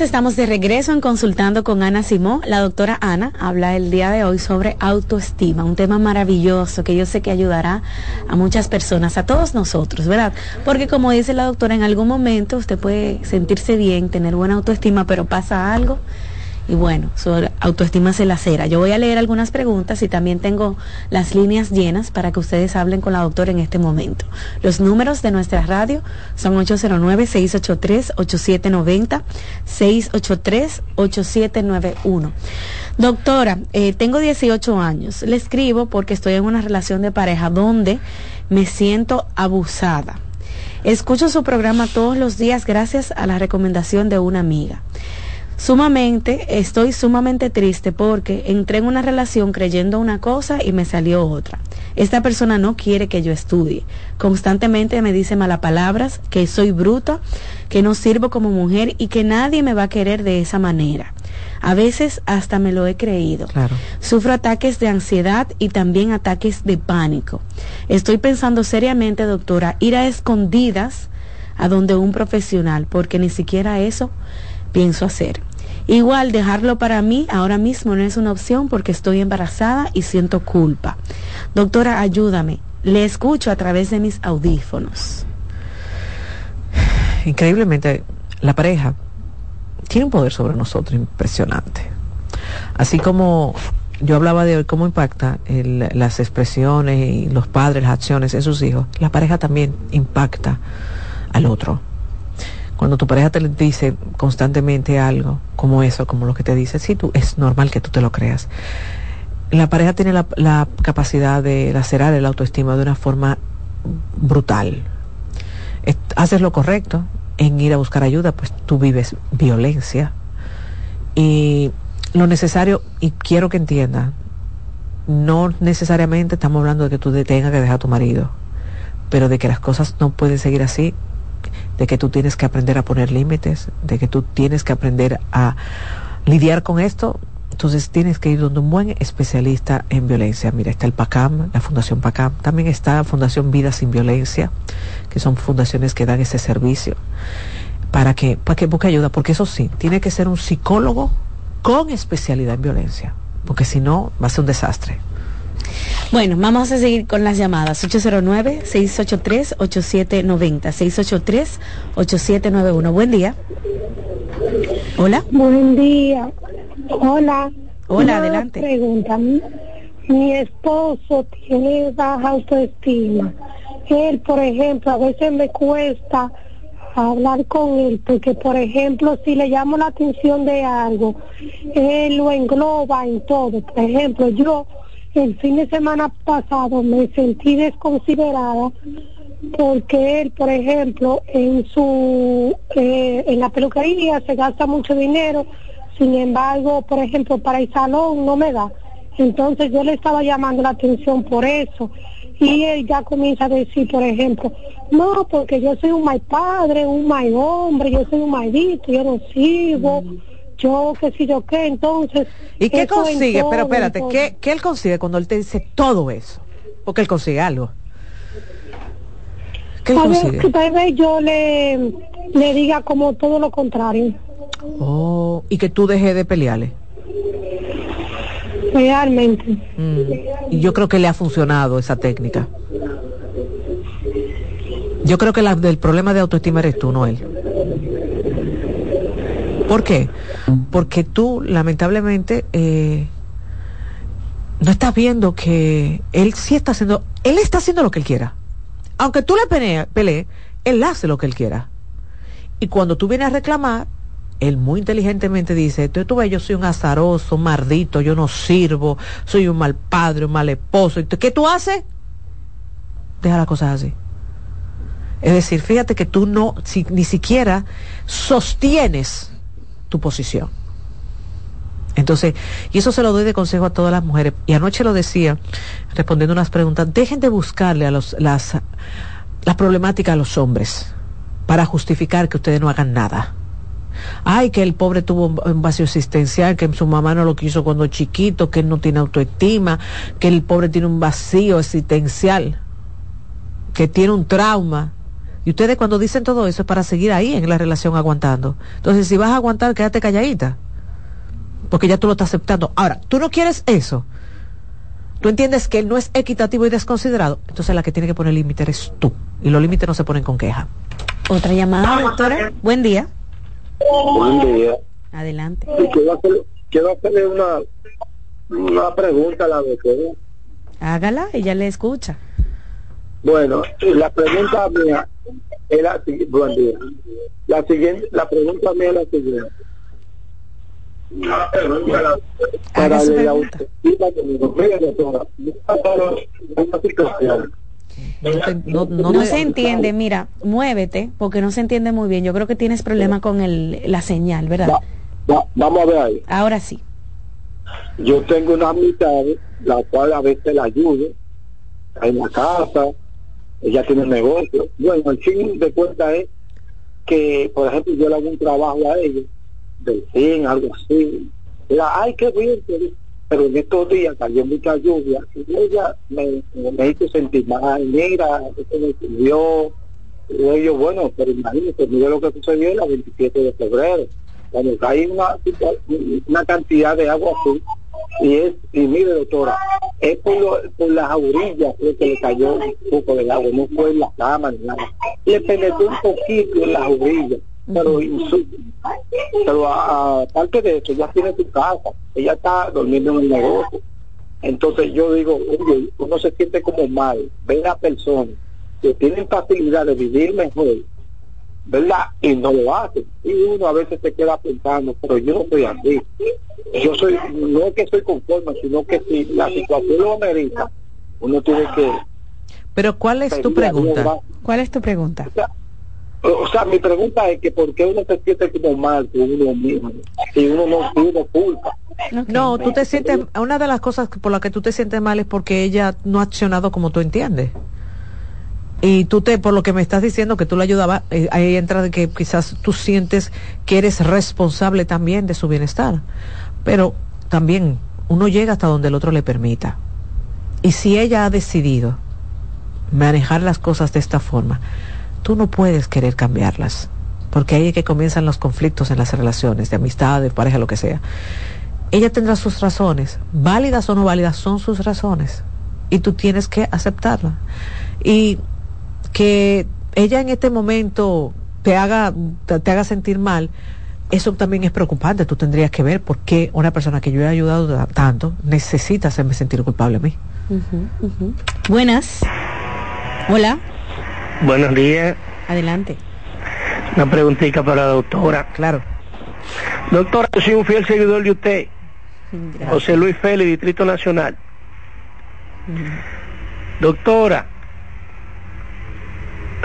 Estamos de regreso en Consultando con Ana Simó. La doctora Ana habla el día de hoy sobre autoestima, un tema maravilloso que yo sé que ayudará a muchas personas, a todos nosotros, ¿verdad? Porque como dice la doctora, en algún momento usted puede sentirse bien, tener buena autoestima, pero pasa algo y bueno, su autoestima se lacera. Yo voy a leer algunas preguntas y también tengo las líneas llenas para que ustedes hablen con la doctora en este momento. Los números de nuestra radio son 809-683-8790, 683-8791. Doctora, eh, tengo 18 años. Le escribo porque estoy en una relación de pareja donde me siento abusada. Escucho su programa todos los días gracias a la recomendación de una amiga sumamente, estoy sumamente triste porque entré en una relación creyendo una cosa y me salió otra. Esta persona no quiere que yo estudie. Constantemente me dice malas palabras, que soy bruta, que no sirvo como mujer y que nadie me va a querer de esa manera. A veces hasta me lo he creído. Sufro ataques de ansiedad y también ataques de pánico. Estoy pensando seriamente, doctora, ir a escondidas a donde un profesional, porque ni siquiera eso pienso hacer. Igual dejarlo para mí ahora mismo no es una opción porque estoy embarazada y siento culpa. Doctora, ayúdame. Le escucho a través de mis audífonos. Increíblemente, la pareja tiene un poder sobre nosotros impresionante. Así como yo hablaba de hoy cómo impacta las expresiones y los padres, las acciones de sus hijos, la pareja también impacta al otro. Cuando tu pareja te dice constantemente algo como eso, como lo que te dice, sí, tú, es normal que tú te lo creas. La pareja tiene la, capacidad de lacerar el autoestima de una forma brutal. haces lo correcto en ir a buscar ayuda, pues tú vives violencia. Y lo necesario, y quiero que entienda, no necesariamente estamos hablando de que tú tengas que dejar a tu marido, pero de que las cosas no pueden seguir así de que tú tienes que aprender a poner límites, de que tú tienes que aprender a lidiar con esto, entonces tienes que ir donde un buen especialista en violencia. Mira, está el PACAM, la Fundación PACAM, también está Fundación Vida Sin Violencia, que son fundaciones que dan ese servicio para que, para que busque ayuda, porque eso sí, tiene que ser un psicólogo con especialidad en violencia, porque si no va a ser un desastre. Bueno, vamos a seguir con las llamadas. 809-683-8790. 683-8791. Buen día. Hola. Buen día. Hola. Hola, adelante. Pregunta. Mi esposo tiene baja autoestima. Él, por ejemplo, a veces me cuesta hablar con él, porque por ejemplo, si le llamo la atención de algo, él lo engloba en todo. Por ejemplo, yo el fin de semana pasado me sentí desconsiderada porque él, por ejemplo, en su eh, en la peluquería se gasta mucho dinero, sin embargo, por ejemplo, para el salón no me da. Entonces yo le estaba llamando la atención por eso. Y él ya comienza a decir, por ejemplo, no, porque yo soy un mal padre, un mal hombre, yo soy un maldito, yo no sirvo yo qué sé yo qué, entonces... ¿Y qué consigue? Pero espérate, ¿qué, ¿qué él consigue cuando él te dice todo eso? Porque él consigue algo. ¿Qué él consigue? que tal vez yo le, le diga como todo lo contrario, Oh, y que tú dejes de pelearle. realmente. Mm, Y yo creo que le ha funcionado esa técnica. Yo creo que la, del problema de autoestima eres tú, no él. ¿Por qué? Porque tú, lamentablemente, eh, no estás viendo que él sí está haciendo, él está haciendo lo que él quiera. Aunque tú le pelee, pelee, él hace lo que él quiera. Y cuando tú vienes a reclamar, él muy inteligentemente dice, tú, ves, yo soy un azaroso, un mardito, yo no sirvo, soy un mal padre, un mal esposo. ¿Y tú- ¿Qué tú haces? Deja las cosas así. Es decir, fíjate que tú no, si- ni siquiera sostienes tu posición. Entonces, y eso se lo doy de consejo a todas las mujeres. Y anoche lo decía, respondiendo unas preguntas, dejen de buscarle a los, las, las problemáticas a los hombres para justificar que ustedes no hagan nada. Ay, que el pobre tuvo un- vacío existencial, que su mamá no lo quiso cuando chiquito, que él no tiene autoestima, que el pobre tiene un vacío existencial, que tiene un trauma. Y ustedes cuando dicen todo eso es para seguir ahí en la relación aguantando. Entonces, si vas a aguantar, quédate calladita. Porque ya tú lo estás aceptando. Ahora, tú no quieres eso. Tú entiendes que él no es equitativo y desconsiderado. Entonces la que tiene que poner límite eres tú. Y los límites no se ponen con queja. Otra llamada, doctora. Buen día. Buen día. Adelante. Y quiero, hacer, quiero hacerle una, una pregunta a la doctora. Hágala, ella le escucha. Bueno, la pregunta mía es la siguiente. Buen día. La, siguiente, la pregunta mía es la siguiente. Para su la autoestima. Mira, doctora, me ha pasado una situación. No, No, se entiende, mira, muévete, porque no se entiende muy bien. Yo creo que tienes problema con el, la señal, ¿verdad? Va- vamos a ver ahí. Ahora sí. Yo tengo una amistad, la cual a veces la ayudo en la casa, ella tiene un negocio. Bueno, el fin de cuentas es que, por ejemplo, yo le hago un trabajo a ella, del 100, algo así. Era, ay, qué bien, qué bien". pero en estos días cayó mucha lluvia y ella me, me hizo sentir mal, mira, esto me sirvió. Yo bueno, pero imagínate, mire lo que sucedió el 27 de febrero, cuando cae una, una cantidad de agua y es, y mire doctora, es por, lo- por las orillas fue que le cayó un poco de agua, no fue en la cama ni nada. Le penetró un poquito en las orillas, pero, pero aparte de eso, ella tiene su casa, ella está durmiendo en el negocio. Entonces yo digo, oye, uno se siente como mal, ver a personas que tienen facilidad de vivir mejor, ¿verdad? Y no lo hacen. Y uno a veces se queda pensando, pero yo no soy así. Yo soy, no es que soy conforme, sino que si la situación lo amerita, uno tiene que... Pero ¿cuál es tu pregunta? ¿Cuál es tu pregunta? O sea, mi pregunta es que ¿por qué uno se siente como mal con uno mismo? Si uno no tiene culpa. No, tú te sientes, una de las cosas por las que tú te sientes mal es porque ella no ha accionado como tú entiendes. Y tú te, por lo que me estás diciendo que tú la ayudabas, eh, ahí entra de que quizás tú sientes que eres responsable también de su bienestar. Pero también uno llega hasta donde el otro le permita. Y si ella ha decidido manejar las cosas de esta forma, tú no puedes querer cambiarlas. Porque ahí es que comienzan los conflictos en las relaciones, de amistad, de pareja, lo que sea ella tendrá sus razones, válidas o no válidas, son sus razones. Y tú tienes que aceptarla. Y que ella en este momento te haga, te, te haga sentir mal, eso también es preocupante. Tú tendrías que ver por qué una persona que yo he ayudado ta- tanto necesita hacerme sentir culpable a mí. Buenas. Hola, Buenos días. adelante. Una preguntita para la doctora. Claro. Doctora, yo soy un fiel seguidor de usted. José Luis Félix, Distrito Nacional. Doctora.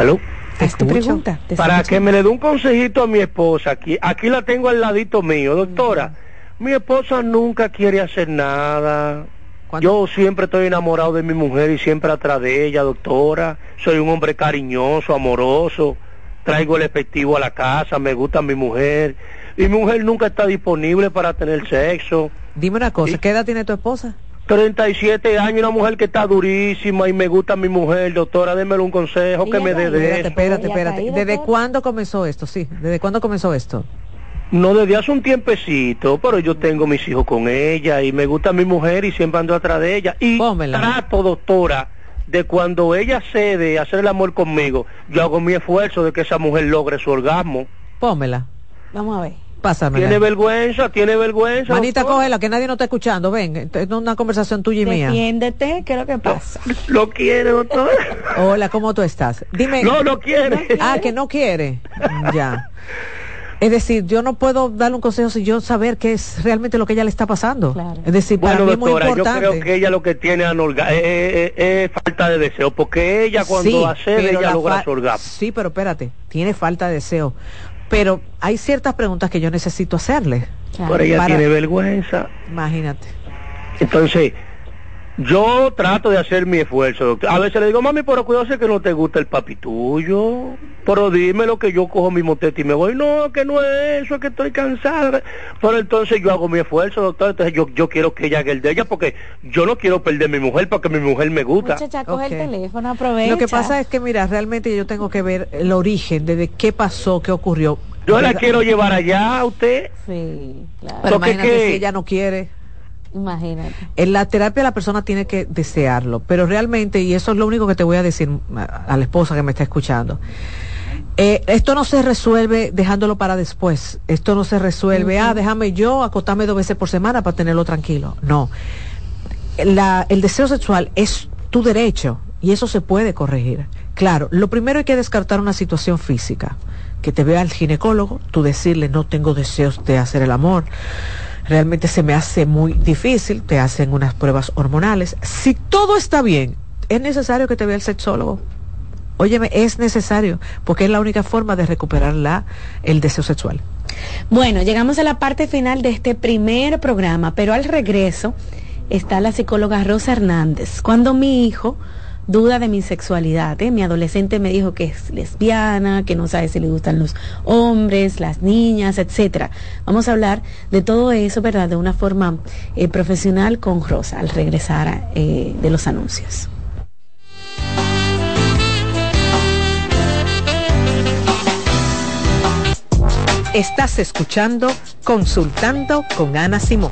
¿Aló? Es tu pregunta. te Para escucho. que me le dé un consejito a mi esposa, aquí, aquí la tengo al ladito mío, doctora. Mi esposa nunca quiere hacer nada. Yo siempre estoy enamorado de mi mujer y siempre atrás de ella, doctora. Soy un hombre cariñoso, amoroso. Traigo el efectivo a la casa, me gusta mi mujer. y mi mujer nunca está disponible para tener sexo. Dime una cosa, ¿qué edad tiene tu esposa? 37 años, una mujer que está durísima y me gusta mi mujer, doctora, démelo un consejo que me dé de Espérate, eso. espérate, espérate. ¿Desde cuándo comenzó esto? Sí, ¿desde cuándo comenzó esto? No desde hace un tiempecito, pero yo tengo mis hijos con ella y me gusta mi mujer y siempre ando atrás de ella. Y trato, doctora, de cuando ella cede a hacer el amor conmigo, yo hago mi esfuerzo de que esa mujer logre su orgasmo. Pómela. Vamos a ver. Pásamela. Tiene vergüenza, tiene vergüenza. Manita, cógela, que nadie no está escuchando. Ven, es una conversación tuya y mía. Defiéndete, ¿qué es lo que pasa? Lo quiere, doctora. Hola, ¿cómo tú estás? Dime. No, no quiere. Ah, que no quiere. Ya. Es decir, yo no puedo darle un consejo sin yo saber qué es realmente lo que ella le está pasando. Es decir, para Bueno, mí es muy doctora, yo importante. creo que ella lo que tiene anorga- es, es- es falta de deseo, porque ella cuando Sí, accede, pero ella la logra su orgasmo. Sí, pero espérate, tiene falta de deseo. Pero hay ciertas preguntas que yo necesito hacerle. Pero ella Para- tiene vergüenza. Imagínate. Entonces, yo trato de hacer mi esfuerzo, doctor. A veces le digo, mami, pero cuidado sé que no te gusta el papi tuyo. Pero dime lo que yo cojo mi motete y me voy. No, que no es eso, es que estoy cansada. Pero entonces yo hago mi esfuerzo, doctor. Entonces yo, yo quiero que ella haga el de ella porque yo no quiero perder mi mujer porque mi mujer me gusta. Muchacha, coge el teléfono, aprovecha. Lo que pasa es que, mira, realmente yo tengo que ver el origen de, de qué pasó, qué ocurrió. Yo la quiero llevar allá a usted. Sí, claro. Pero Porque imagínate que- si ella no quiere. Imagínate. En la terapia la persona tiene que desearlo, pero realmente, y eso es lo único que te voy a decir a, la esposa que me está escuchando, eh, esto no se resuelve dejándolo para después, esto no se resuelve, ah, déjame yo acostarme dos veces por semana para tenerlo tranquilo, no. La- el deseo sexual es tu derecho y eso se puede corregir. Claro, lo primero hay que descartar una situación física, que te vea el ginecólogo, tú decirle no tengo deseos de hacer el amor, realmente se me hace muy difícil, te hacen unas pruebas hormonales. Si todo está bien, es necesario que te vea el sexólogo. Óyeme, es necesario, porque es la única forma de recuperar la, el deseo sexual. Bueno, llegamos a la parte final de este primer programa, pero al regreso está la psicóloga Rosa Hernández. Cuando mi hijo duda de mi sexualidad, ¿eh? mi adolescente me dijo que es lesbiana, que no sabe si le gustan los hombres, las niñas, etcétera. Vamos a hablar de todo eso, ¿verdad? De una forma eh, profesional con Rosa al regresar eh, de los anuncios. Estás escuchando Consultando con Ana Simón.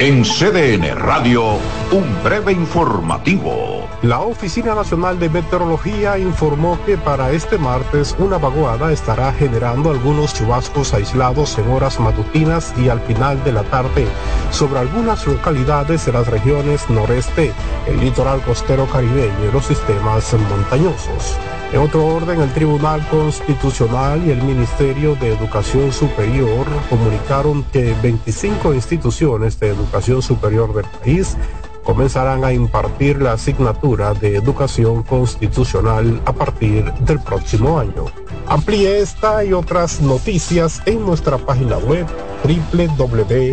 En CDN Radio, un breve informativo. La Oficina Nacional de Meteorología informó que para este martes una vaguada estará generando algunos chubascos aislados en horas matutinas y al final de la tarde sobre algunas localidades de las regiones noreste, el litoral costero caribeño y los sistemas montañosos. En otro orden, el Tribunal Constitucional y el Ministerio de Educación Superior comunicaron que 25 instituciones de educación superior del país comenzarán a impartir la asignatura de educación constitucional a partir del próximo año. Amplíe esta y otras noticias en nuestra página web www.cdn.com.do.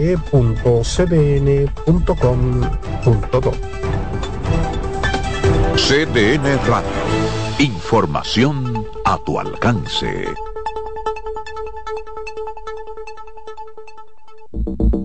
CDN Radio Información a tu alcance.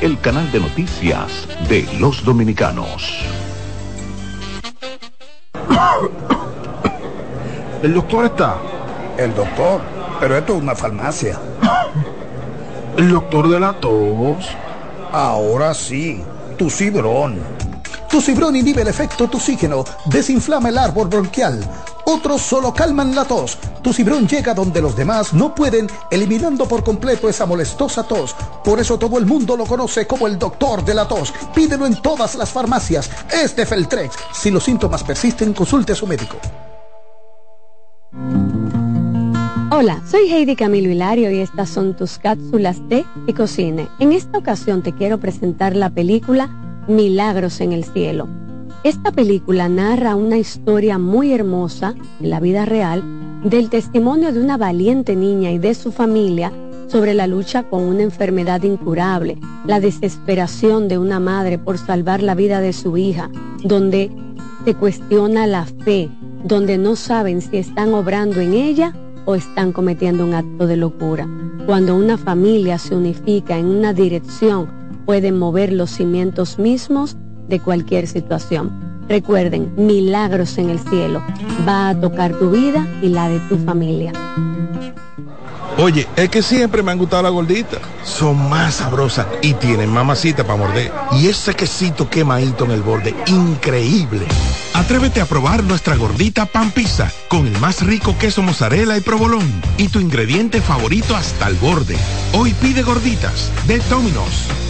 el canal de noticias de los dominicanos. El doctor está. El doctor, pero esto es una farmacia. El doctor de la tos. Ahora sí, tu cibrón. Tu cibrón inhibe el efecto toxígeno, desinflama el árbol bronquial. Otros solo calman la tos. Tu cibrón llega donde los demás no pueden, eliminando por completo esa molestosa tos. Por eso todo el mundo lo conoce como el doctor de la tos. Pídelo en todas las farmacias. Este Feltrex. Si los síntomas persisten, consulte a su médico. Hola, soy Heidi Camilo Hilario y estas son tus cápsulas de Ecocine. En esta ocasión te quiero presentar la película Milagros en el Cielo. Esta película narra una historia muy hermosa en la vida real del testimonio de una valiente niña y de su familia sobre la lucha con una enfermedad incurable, la desesperación de una madre por salvar la vida de su hija, donde se cuestiona la fe, donde no saben si están obrando en ella o están cometiendo un acto de locura. Cuando una familia se unifica en una dirección, pueden mover los cimientos mismos de cualquier situación. Recuerden, milagros en el cielo. Va a tocar tu vida y la de tu familia. Oye, es que siempre me han gustado las gorditas. Son más sabrosas y tienen mamacita para morder. Y ese quesito quemadito en el borde, increíble. Atrévete a probar nuestra gordita pan pizza con el más rico queso mozzarella y provolón y tu ingrediente favorito hasta el borde. Hoy pide gorditas de Domino's.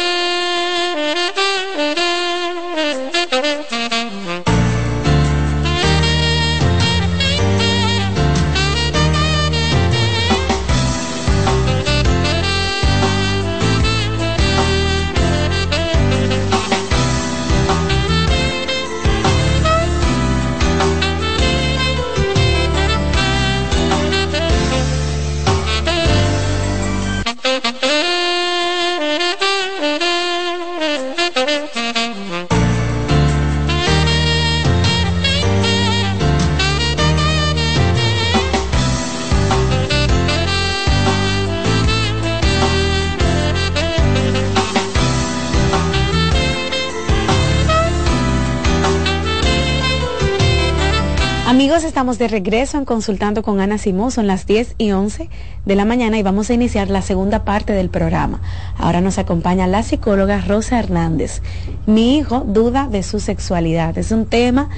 Regreso en Consultando con Ana Simón, son las 10 y 11 de la mañana y vamos a iniciar la segunda parte del programa. Ahora nos acompaña la psicóloga Rosa Hernández. Mi hijo duda de su sexualidad. Es un tema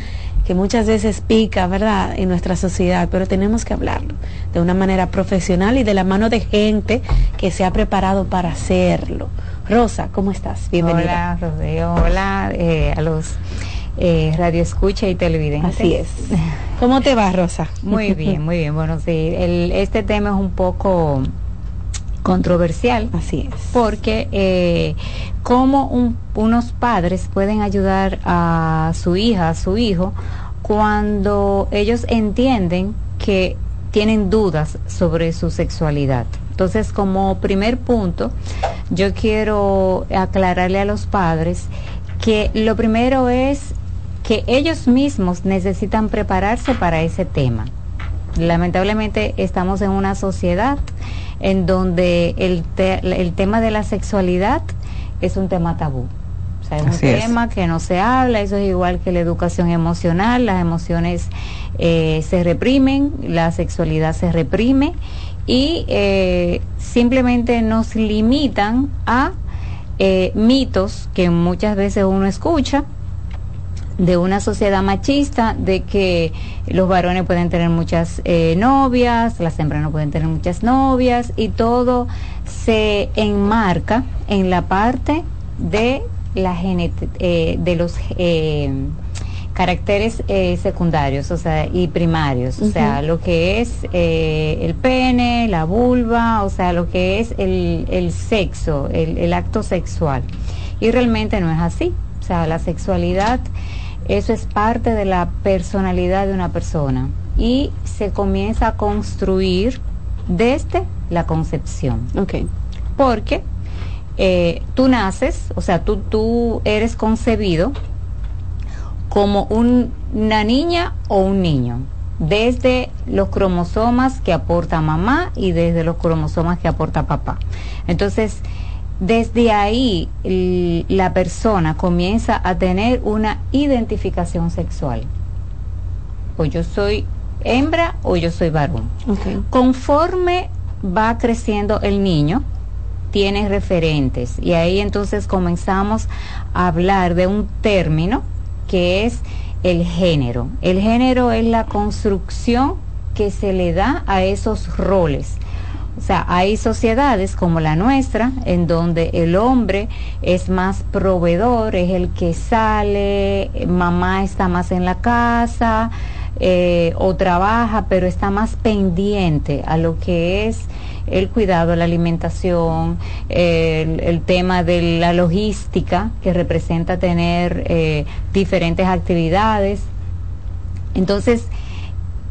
que muchas veces pica, ¿verdad?, en nuestra sociedad, pero tenemos que hablarlo de una manera profesional y de la mano de gente que se ha preparado para hacerlo. Rosa, ¿cómo estás? Bienvenida. Hola, Rodeo. Hola eh, a los eh, radio escucha y televidentes. Así es. ¿Cómo te va, Rosa? Muy bien, muy bien. Bueno, sí, este tema es un poco controversial. Así es. Porque eh, cómo unos padres pueden ayudar a su hija, a su hijo, cuando ellos entienden que tienen dudas sobre su sexualidad. Entonces, como primer punto, yo quiero aclararle a los padres que lo primero es que ellos mismos necesitan prepararse para ese tema. Lamentablemente estamos en una sociedad en donde el, el tema de la sexualidad es un tema tabú. O sea, es un tema que no se habla, eso es igual que la educación emocional, las emociones eh, se reprimen, la sexualidad se reprime y eh, simplemente nos limitan a eh, mitos que muchas veces uno escucha de una sociedad machista, de que los varones pueden tener muchas eh, novias, las hembras no pueden tener muchas novias, y todo se enmarca en la parte de la eh, de los eh, caracteres secundarios, o sea, y primarios, o sea, lo que es el pene, la vulva, o sea, lo que es el, el sexo, el, el acto sexual. Y realmente no es así. O sea, la sexualidad eso es parte de la personalidad de una persona y se comienza a construir desde la concepción. Ok. Porque eh, tú naces, o sea, tú, tú eres concebido como una niña o un niño, desde los cromosomas que aporta mamá y desde los cromosomas que aporta papá. Entonces, desde ahí la persona comienza a tener una identificación sexual. O yo soy hembra o yo soy varón. Conforme va creciendo el niño, tiene referentes y ahí entonces comenzamos a hablar de un término que es el género. El género es la construcción que se le da a esos roles. O sea, hay sociedades como la nuestra, en donde el hombre es más proveedor, es el que sale, mamá está más en la casa, eh, o trabaja, pero está más pendiente a lo que es el cuidado, la alimentación, el, tema de la logística que representa tener eh, diferentes actividades. Entonces,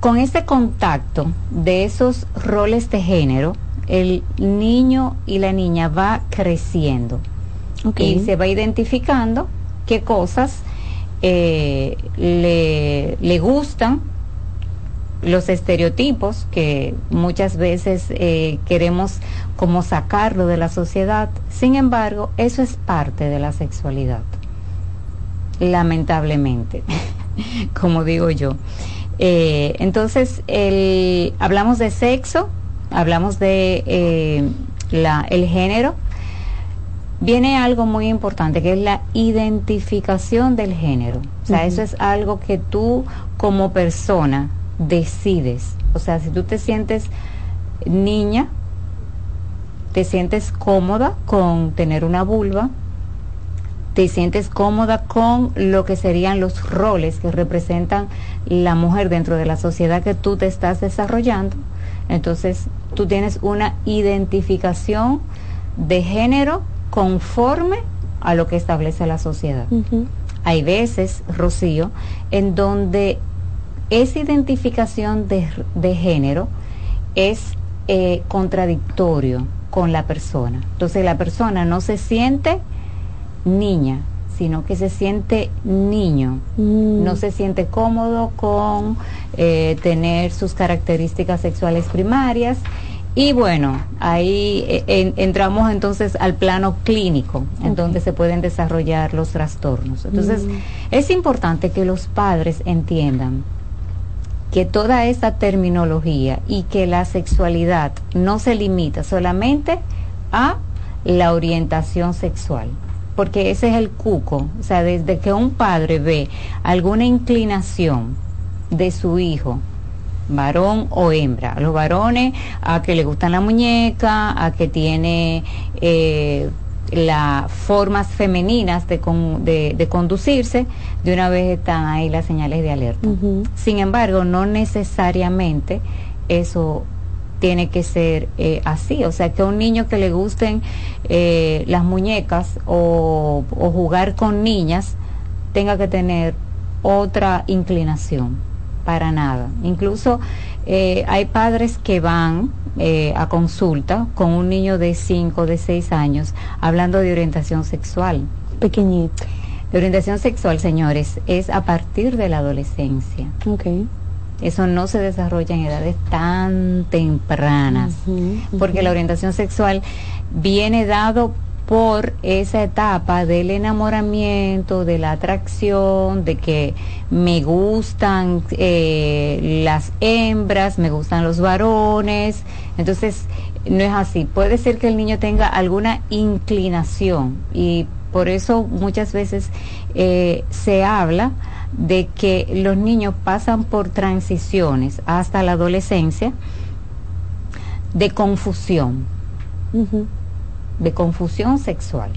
con este contacto de esos roles de género, el niño y la niña va creciendo y se va identificando qué cosas eh, le, le gustan los estereotipos que muchas veces eh, queremos como sacarlo de la sociedad. Sin embargo, eso es parte de la sexualidad, lamentablemente, como digo yo. Eh, entonces, el, hablamos de sexo, hablamos de eh, la, el género. Viene algo muy importante que es la identificación del género. O sea, eso es algo que tú como persona decides. O sea, si tú te sientes niña, te sientes cómoda con tener una vulva, te sientes cómoda con lo que serían los roles que representan la mujer dentro de la sociedad que tú te estás desarrollando. Entonces, tú tienes una identificación de género conforme a lo que establece la sociedad. Hay veces, Rocío, en donde esa identificación de, género es eh, contradictorio con la persona. Entonces la persona no se siente niña, sino que se siente niño, mm. no se siente cómodo con eh, tener sus características sexuales primarias. Y bueno, ahí eh, entramos entonces al plano clínico, en donde se pueden desarrollar los trastornos. Entonces, mm. es importante que los padres entiendan que toda esta terminología y que la sexualidad no se limita solamente a la orientación sexual, porque ese es el cuco, o sea, desde que un padre ve alguna inclinación de su hijo, varón o hembra, a los varones a que le gustan la muñeca, a que tiene eh, las formas femeninas de, de, conducirse, de una vez están ahí las señales de alerta. Sin embargo, no necesariamente eso tiene que ser eh, así. O sea, que a un niño que le gusten eh, las muñecas o, o jugar con niñas tenga que tener otra inclinación, para nada. Incluso eh, hay padres que van eh, a consulta con un niño de 5, de 6 años, hablando de orientación sexual. Pequeñito. La orientación sexual, señores, es a partir de la adolescencia. Okay. Eso no se desarrolla en edades tan tempranas, porque la orientación sexual viene dado por esa etapa del enamoramiento, de la atracción, de que me gustan eh, las hembras, me gustan los varones. Entonces, no es así. Puede ser que el niño tenga alguna inclinación y por eso muchas veces eh, se habla de que los niños pasan por transiciones hasta la adolescencia de confusión. De confusión sexual.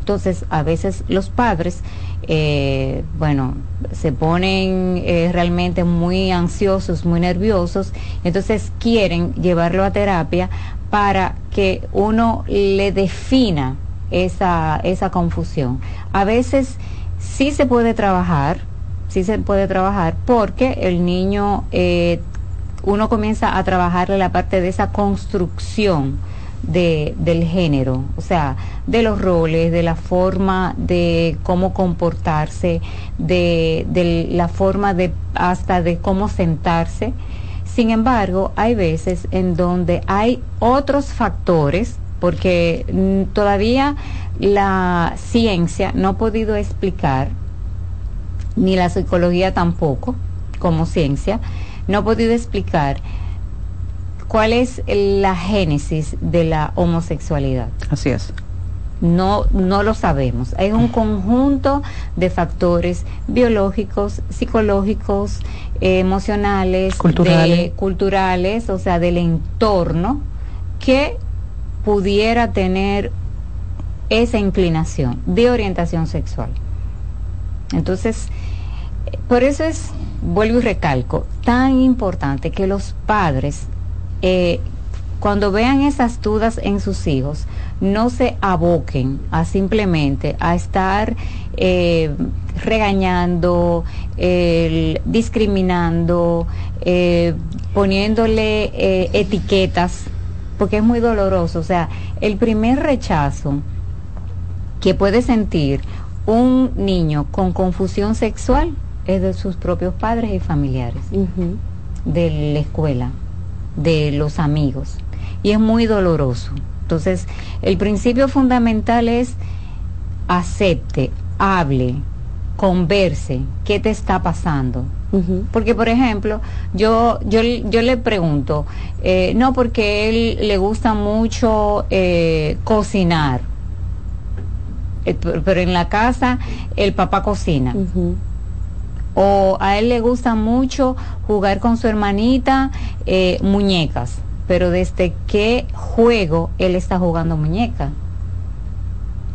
Entonces, a veces los padres, eh, bueno, se ponen eh, realmente muy ansiosos, muy nerviosos, entonces quieren llevarlo a terapia para que uno le defina esa, esa confusión. A veces sí se puede trabajar, sí se puede trabajar porque el niño, eh, uno comienza a trabajarle la parte de esa construcción de, del género, o sea, de los roles, de la forma de cómo comportarse, de, de la forma de hasta de cómo sentarse. Sin embargo, hay veces en donde hay otros factores, porque mm, todavía la ciencia no ha podido explicar, ni la psicología tampoco, como ciencia, no ha podido explicar cuál es la génesis de la homosexualidad. Así es. No, no lo sabemos. Hay un conjunto de factores biológicos, psicológicos, emocionales, culturales. culturales, o sea, del entorno, que pudiera tener esa inclinación de orientación sexual. Entonces, por eso es, vuelvo y recalco, tan importante que los padres eh, cuando vean esas dudas en sus hijos, no se aboquen a simplemente a estar eh, regañando, discriminando, eh, poniéndole etiquetas, porque es muy doloroso. O sea, el primer rechazo que puede sentir un niño con confusión sexual es de sus propios padres y familiares, de la escuela de los amigos. Y es muy doloroso. Entonces, el principio fundamental es acepte, hable, converse, ¿qué te está pasando? Porque, por ejemplo, yo, yo, yo le pregunto, eh, no, porque él le gusta mucho eh, cocinar, eh, pero en la casa el papá cocina. O a él le gusta mucho jugar con su hermanita muñecas, pero desde qué juego él está jugando muñeca.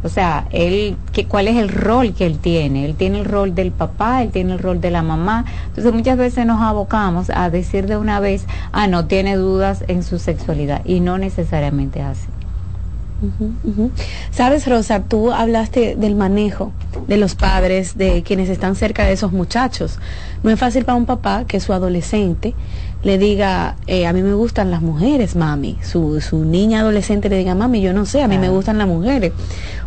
O sea, él, que, ¿cuál es el rol que él tiene? Él tiene el rol del papá, él tiene el rol de la mamá. Entonces muchas veces nos abocamos a decir de una vez, ah, no tiene dudas en su sexualidad y no necesariamente así. Sabes, Rosa, tú hablaste del manejo de los padres, de quienes están cerca de esos muchachos. No es fácil para un papá que su adolescente le diga, eh, a mí me gustan las mujeres, mami. Su, su niña adolescente le diga, mami, yo no sé, a mí me gustan las mujeres.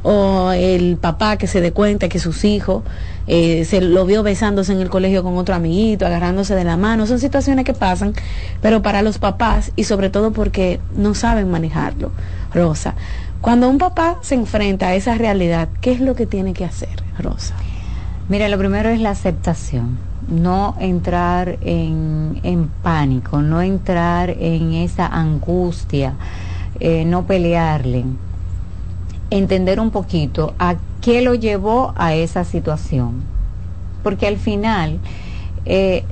O el papá que se dé cuenta que sus hijos eh, se lo vio besándose en el colegio con otro amiguito, agarrándose de la mano. Son situaciones que pasan, pero para los papás y sobre todo porque no saben manejarlo. Rosa, cuando un papá se enfrenta a esa realidad, ¿qué es lo que tiene que hacer, Rosa? Mira, lo primero es la aceptación, no entrar en, pánico, no entrar en esa angustia, eh, no pelearle, entender un poquito a qué lo llevó a esa situación, porque al final eh,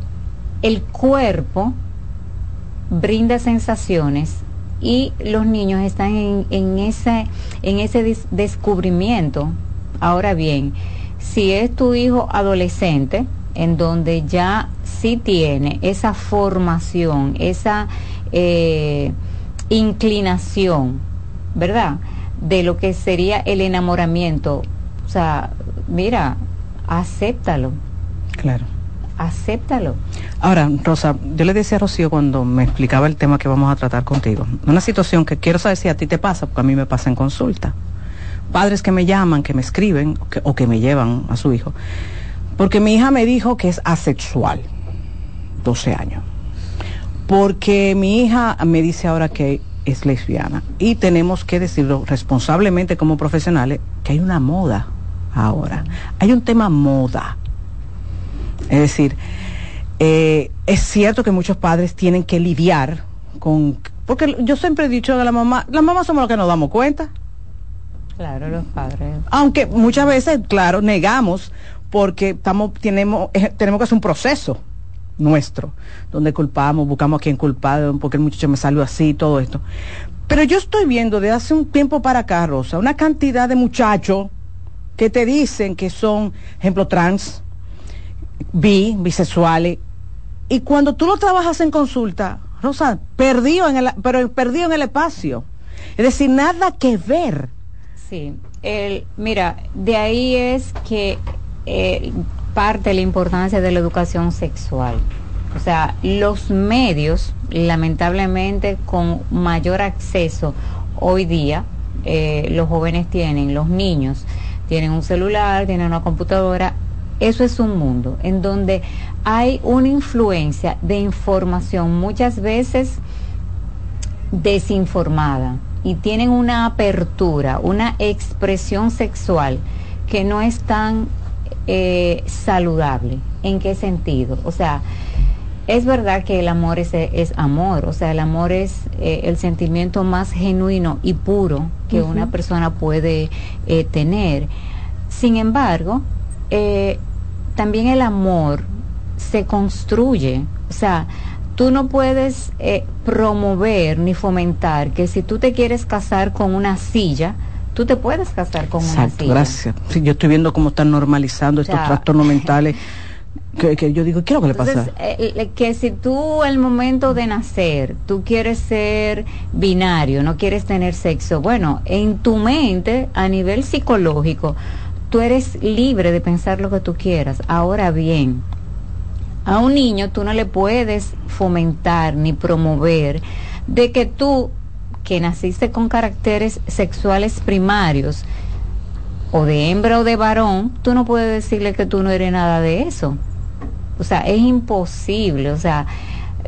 el cuerpo brinda sensaciones y los niños están en, en ese, en ese descubrimiento. Ahora bien, si es tu hijo adolescente, en donde ya sí tiene esa formación, esa eh, inclinación, ¿verdad? De lo que sería el enamoramiento. O sea, mira, acéptalo. Claro acéptalo. Ahora, Rosa, yo le decía a Rocío cuando me explicaba el tema que vamos a tratar contigo, una situación que quiero saber si a ti te pasa, porque a mí me pasa en consulta. Padres que me llaman, que me escriben o que, me llevan a su hijo, porque mi hija me dijo que es asexual, 12 años, porque mi hija me dice ahora que es lesbiana. Y tenemos que decirlo responsablemente como profesionales que hay una moda ahora, hay un tema moda. Es decir, eh, es cierto que muchos padres tienen que lidiar con... Porque yo siempre he dicho a la mamá, las mamás somos los que nos damos cuenta. Claro, los padres. Aunque muchas veces, claro, negamos porque estamos, tenemos, eh, tenemos que hacer un proceso nuestro, donde culpamos, buscamos a quien culpado, porque el muchacho me salió así, todo esto. Pero yo estoy viendo de hace un tiempo para acá, Rosa, una cantidad de muchachos que te dicen que son, ejemplo, trans, bi, bisexuales, y cuando tú lo trabajas en consulta, Rosa, perdido en el, pero perdido en el espacio. Es decir, nada que ver. Sí, el, mira, de ahí es que eh, parte la importancia de la educación sexual. O sea, los medios, lamentablemente, con mayor acceso hoy día eh, los jóvenes tienen, los niños tienen un celular, tienen una computadora, eso es un mundo en donde hay una influencia de información muchas veces desinformada y tienen una apertura, una expresión sexual que no es tan eh, saludable. ¿En qué sentido? O sea, es verdad que el amor es, es amor, o sea, el amor es eh, el sentimiento más genuino y puro que una persona puede eh, tener. Sin embargo, también el amor se construye, o sea, tú no puedes promover ni fomentar que si tú te quieres casar con una silla, tú te puedes casar con una silla. Gracias. Sí, yo estoy viendo cómo están normalizando estos trastornos mentales. Que, yo digo, ¿qué es lo que le pasa? Eh, que si tú al momento de nacer, tú quieres ser binario, no quieres tener sexo, bueno, en tu mente, a nivel psicológico, tú eres libre de pensar lo que tú quieras. Ahora bien, a un niño tú no le puedes fomentar ni promover de que tú que naciste con caracteres sexuales primarios, o de hembra o de varón, tú no puedes decirle que tú no eres nada de eso. O sea, es imposible. O sea,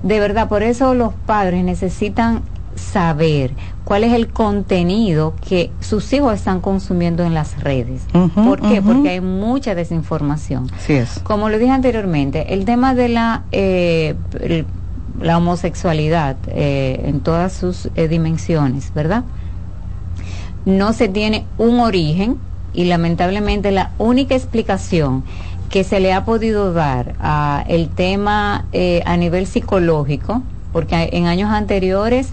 de verdad, por eso los padres necesitan saber cuál es el contenido que sus hijos están consumiendo en las redes. ¿Por qué? Porque hay mucha desinformación. es. Como lo dije anteriormente, el tema de la eh, la homosexualidad eh, en todas sus eh, dimensiones, ¿verdad? No se tiene un origen y lamentablemente la única explicación que se le ha podido dar a el tema eh, a nivel psicológico, porque en años anteriores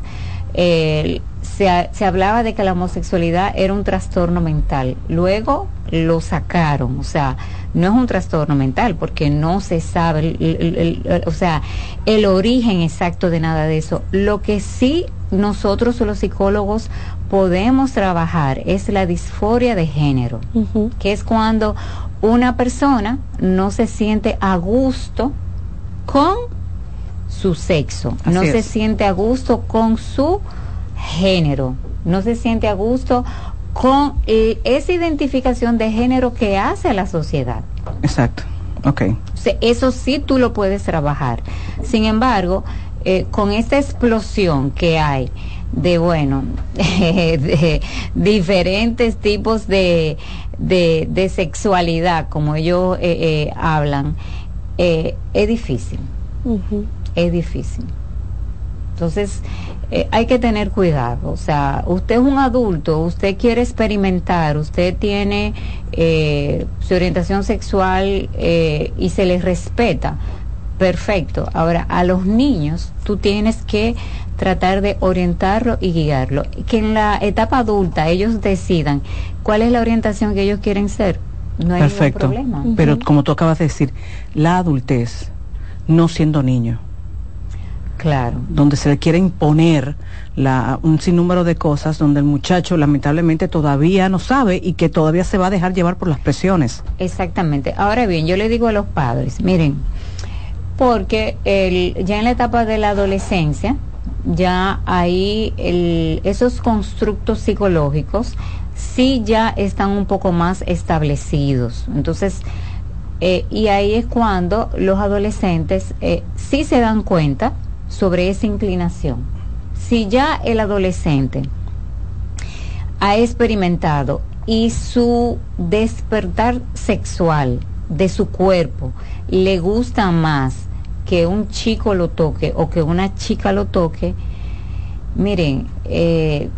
se, se, hablaba de que la homosexualidad era un trastorno mental. Luego lo sacaron, o sea, no es un trastorno mental porque no se sabe, o sea, el origen exacto de nada de eso. Lo que sí nosotros los psicólogos podemos trabajar es la disforia de género, que es cuando una persona no se siente a gusto con su sexo, no se siente a gusto con su género, no se siente a gusto con eh, esa identificación de género que hace la sociedad. Exacto, ok. eso sí tú lo puedes trabajar. Sin embargo, eh, con esta explosión que hay de, bueno, de diferentes tipos de, de, sexualidad, como ellos eh, hablan, es difícil. Es difícil. Entonces, eh, hay que tener cuidado. O sea, usted es un adulto, usted quiere experimentar, usted tiene eh, su orientación sexual eh, y se les respeta. Perfecto. Ahora, a los niños tú tienes que tratar de orientarlo y guiarlo. Que en la etapa adulta ellos decidan cuál es la orientación que ellos quieren ser. No hay Perfecto. ningún problema. Pero como tú acabas de decir, la adultez, no siendo niño Claro. Donde se le quiere imponer la, un sinnúmero de cosas donde el muchacho lamentablemente todavía no sabe y que todavía se va a dejar llevar por las presiones. Exactamente. Ahora bien, yo le digo a los padres, miren, porque el, ya en la etapa de la adolescencia, ya ahí el, esos constructos psicológicos sí ya están un poco más establecidos. Entonces, eh, y ahí es cuando los adolescentes eh, sí se dan cuenta sobre esa inclinación. Si ya el adolescente ha experimentado y su despertar sexual de su cuerpo le gusta más que un chico lo toque o que una chica lo toque, miren, eh,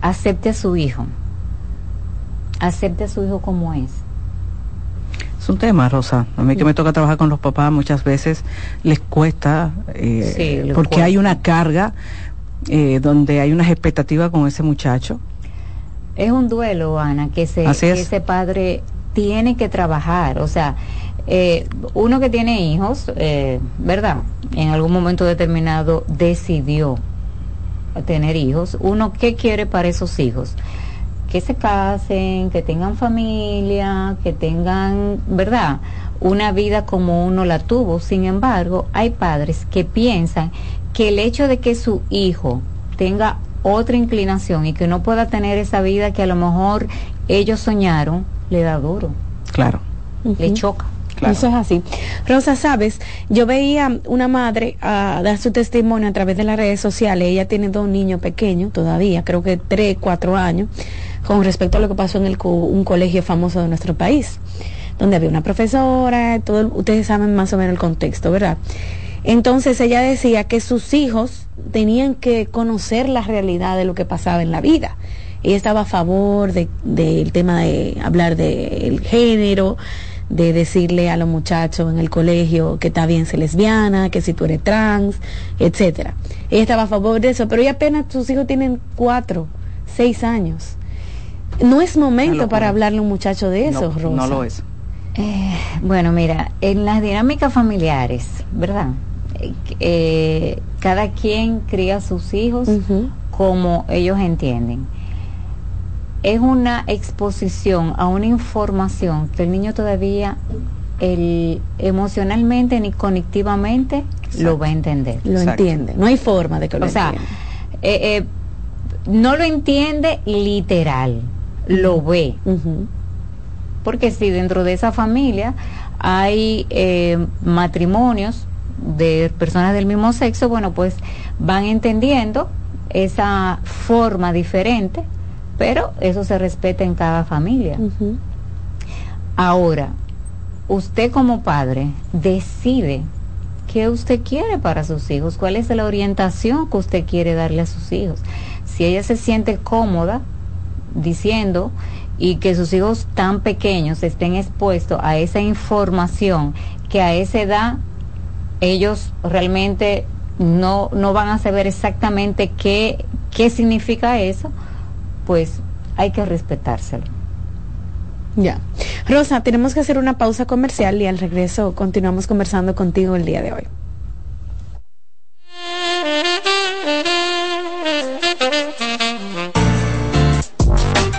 acepte a su hijo, acepte a su hijo como es es un tema, Rosa. A mí que me toca trabajar con los papás muchas veces les cuesta eh, porque hay una carga eh, donde hay unas expectativas con ese muchacho. Es un duelo, Ana, que, ese padre tiene que trabajar. O sea, eh, uno que tiene hijos, ¿verdad? En algún momento determinado decidió tener hijos. Uno, ¿qué quiere para esos hijos? Que se casen, que tengan familia, que tengan, ¿verdad? Una vida como uno la tuvo. Sin embargo, hay padres que piensan que el hecho de que su hijo tenga otra inclinación y que no pueda tener esa vida que a lo mejor ellos soñaron, le da duro. Claro. Le choca. Eso es así. Rosa, sabes, yo veía una madre a dar su testimonio a través de las redes sociales. Ella tiene dos niños pequeños todavía, creo que tres, cuatro años, con respecto a lo que pasó en el, un colegio famoso de nuestro país, donde había una profesora, todo, ustedes saben más o menos el contexto, ¿verdad? Entonces ella decía que sus hijos tenían que conocer la realidad de lo que pasaba en la vida. Ella estaba a favor del de, tema de hablar del género, de decirle a los muchachos en el colegio que está bien ser lesbiana, que si tú eres trans, etcétera. Ella estaba a favor de eso, pero ella apenas sus hijos tienen cuatro, seis años. No es momento para hablarle a un muchacho de eso, Rosa. No lo es. Eh, bueno, mira, en las dinámicas familiares, ¿verdad? Eh, cada quien cría a sus hijos como ellos entienden es una exposición a una información que el niño todavía el, emocionalmente ni conectivamente lo va a entender. Lo entiende, no hay forma de que lo o sea, eh, eh, no lo entiende literal, lo ve. Porque si dentro de esa familia hay eh, matrimonios de personas del mismo sexo, bueno, pues van entendiendo esa forma diferente pero eso se respeta en cada familia. Ahora, usted como padre decide qué usted quiere para sus hijos, cuál es la orientación que usted quiere darle a sus hijos. Si ella se siente cómoda diciendo y que sus hijos tan pequeños estén expuestos a esa información que a esa edad ellos realmente no, no van a saber exactamente qué, qué significa eso, pues hay que respetárselo. Ya. Rosa, tenemos que hacer una pausa comercial y al regreso continuamos conversando contigo el día de hoy.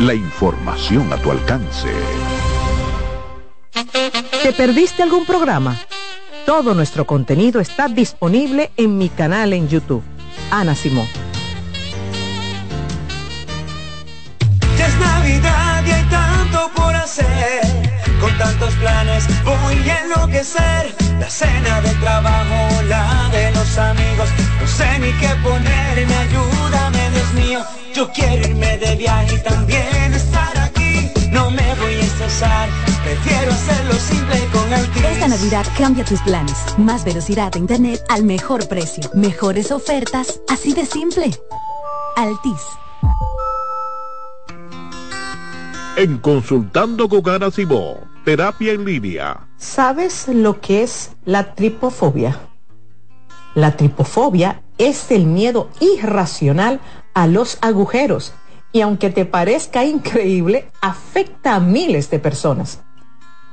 La información a tu alcance. ¿Te perdiste algún programa? Todo nuestro contenido está disponible en mi canal en YouTube. Ana Simón. Con tantos planes voy a enloquecer. La cena del trabajo, la de los amigos. No sé ni qué ponerme, ayúdame, Dios mío. Yo quiero irme de viaje y también estar aquí. No me voy a estresar, prefiero hacerlo simple con Altis. Esta Navidad cambia tus planes. Más velocidad de internet al mejor precio. Mejores ofertas, así de simple. Altis. en Consultando con Ana terapia en línea. ¿Sabes lo que es la tripofobia? La tripofobia es el miedo irracional a los agujeros y aunque te parezca increíble, afecta a miles de personas.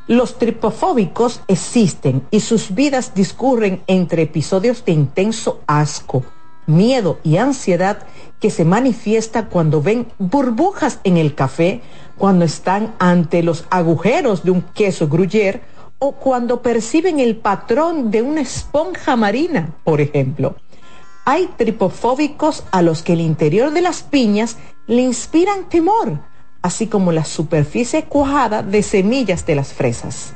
Los tripofóbicos existen y sus vidas discurren entre episodios de intenso asco, miedo y ansiedad que se manifiesta cuando ven burbujas en el café, cuando están ante los agujeros de un queso gruyere o cuando perciben el patrón de una esponja marina, por ejemplo. Hay tripofóbicos a los que el interior de las piñas le inspiran temor, así como la superficie cuajada de semillas de las fresas.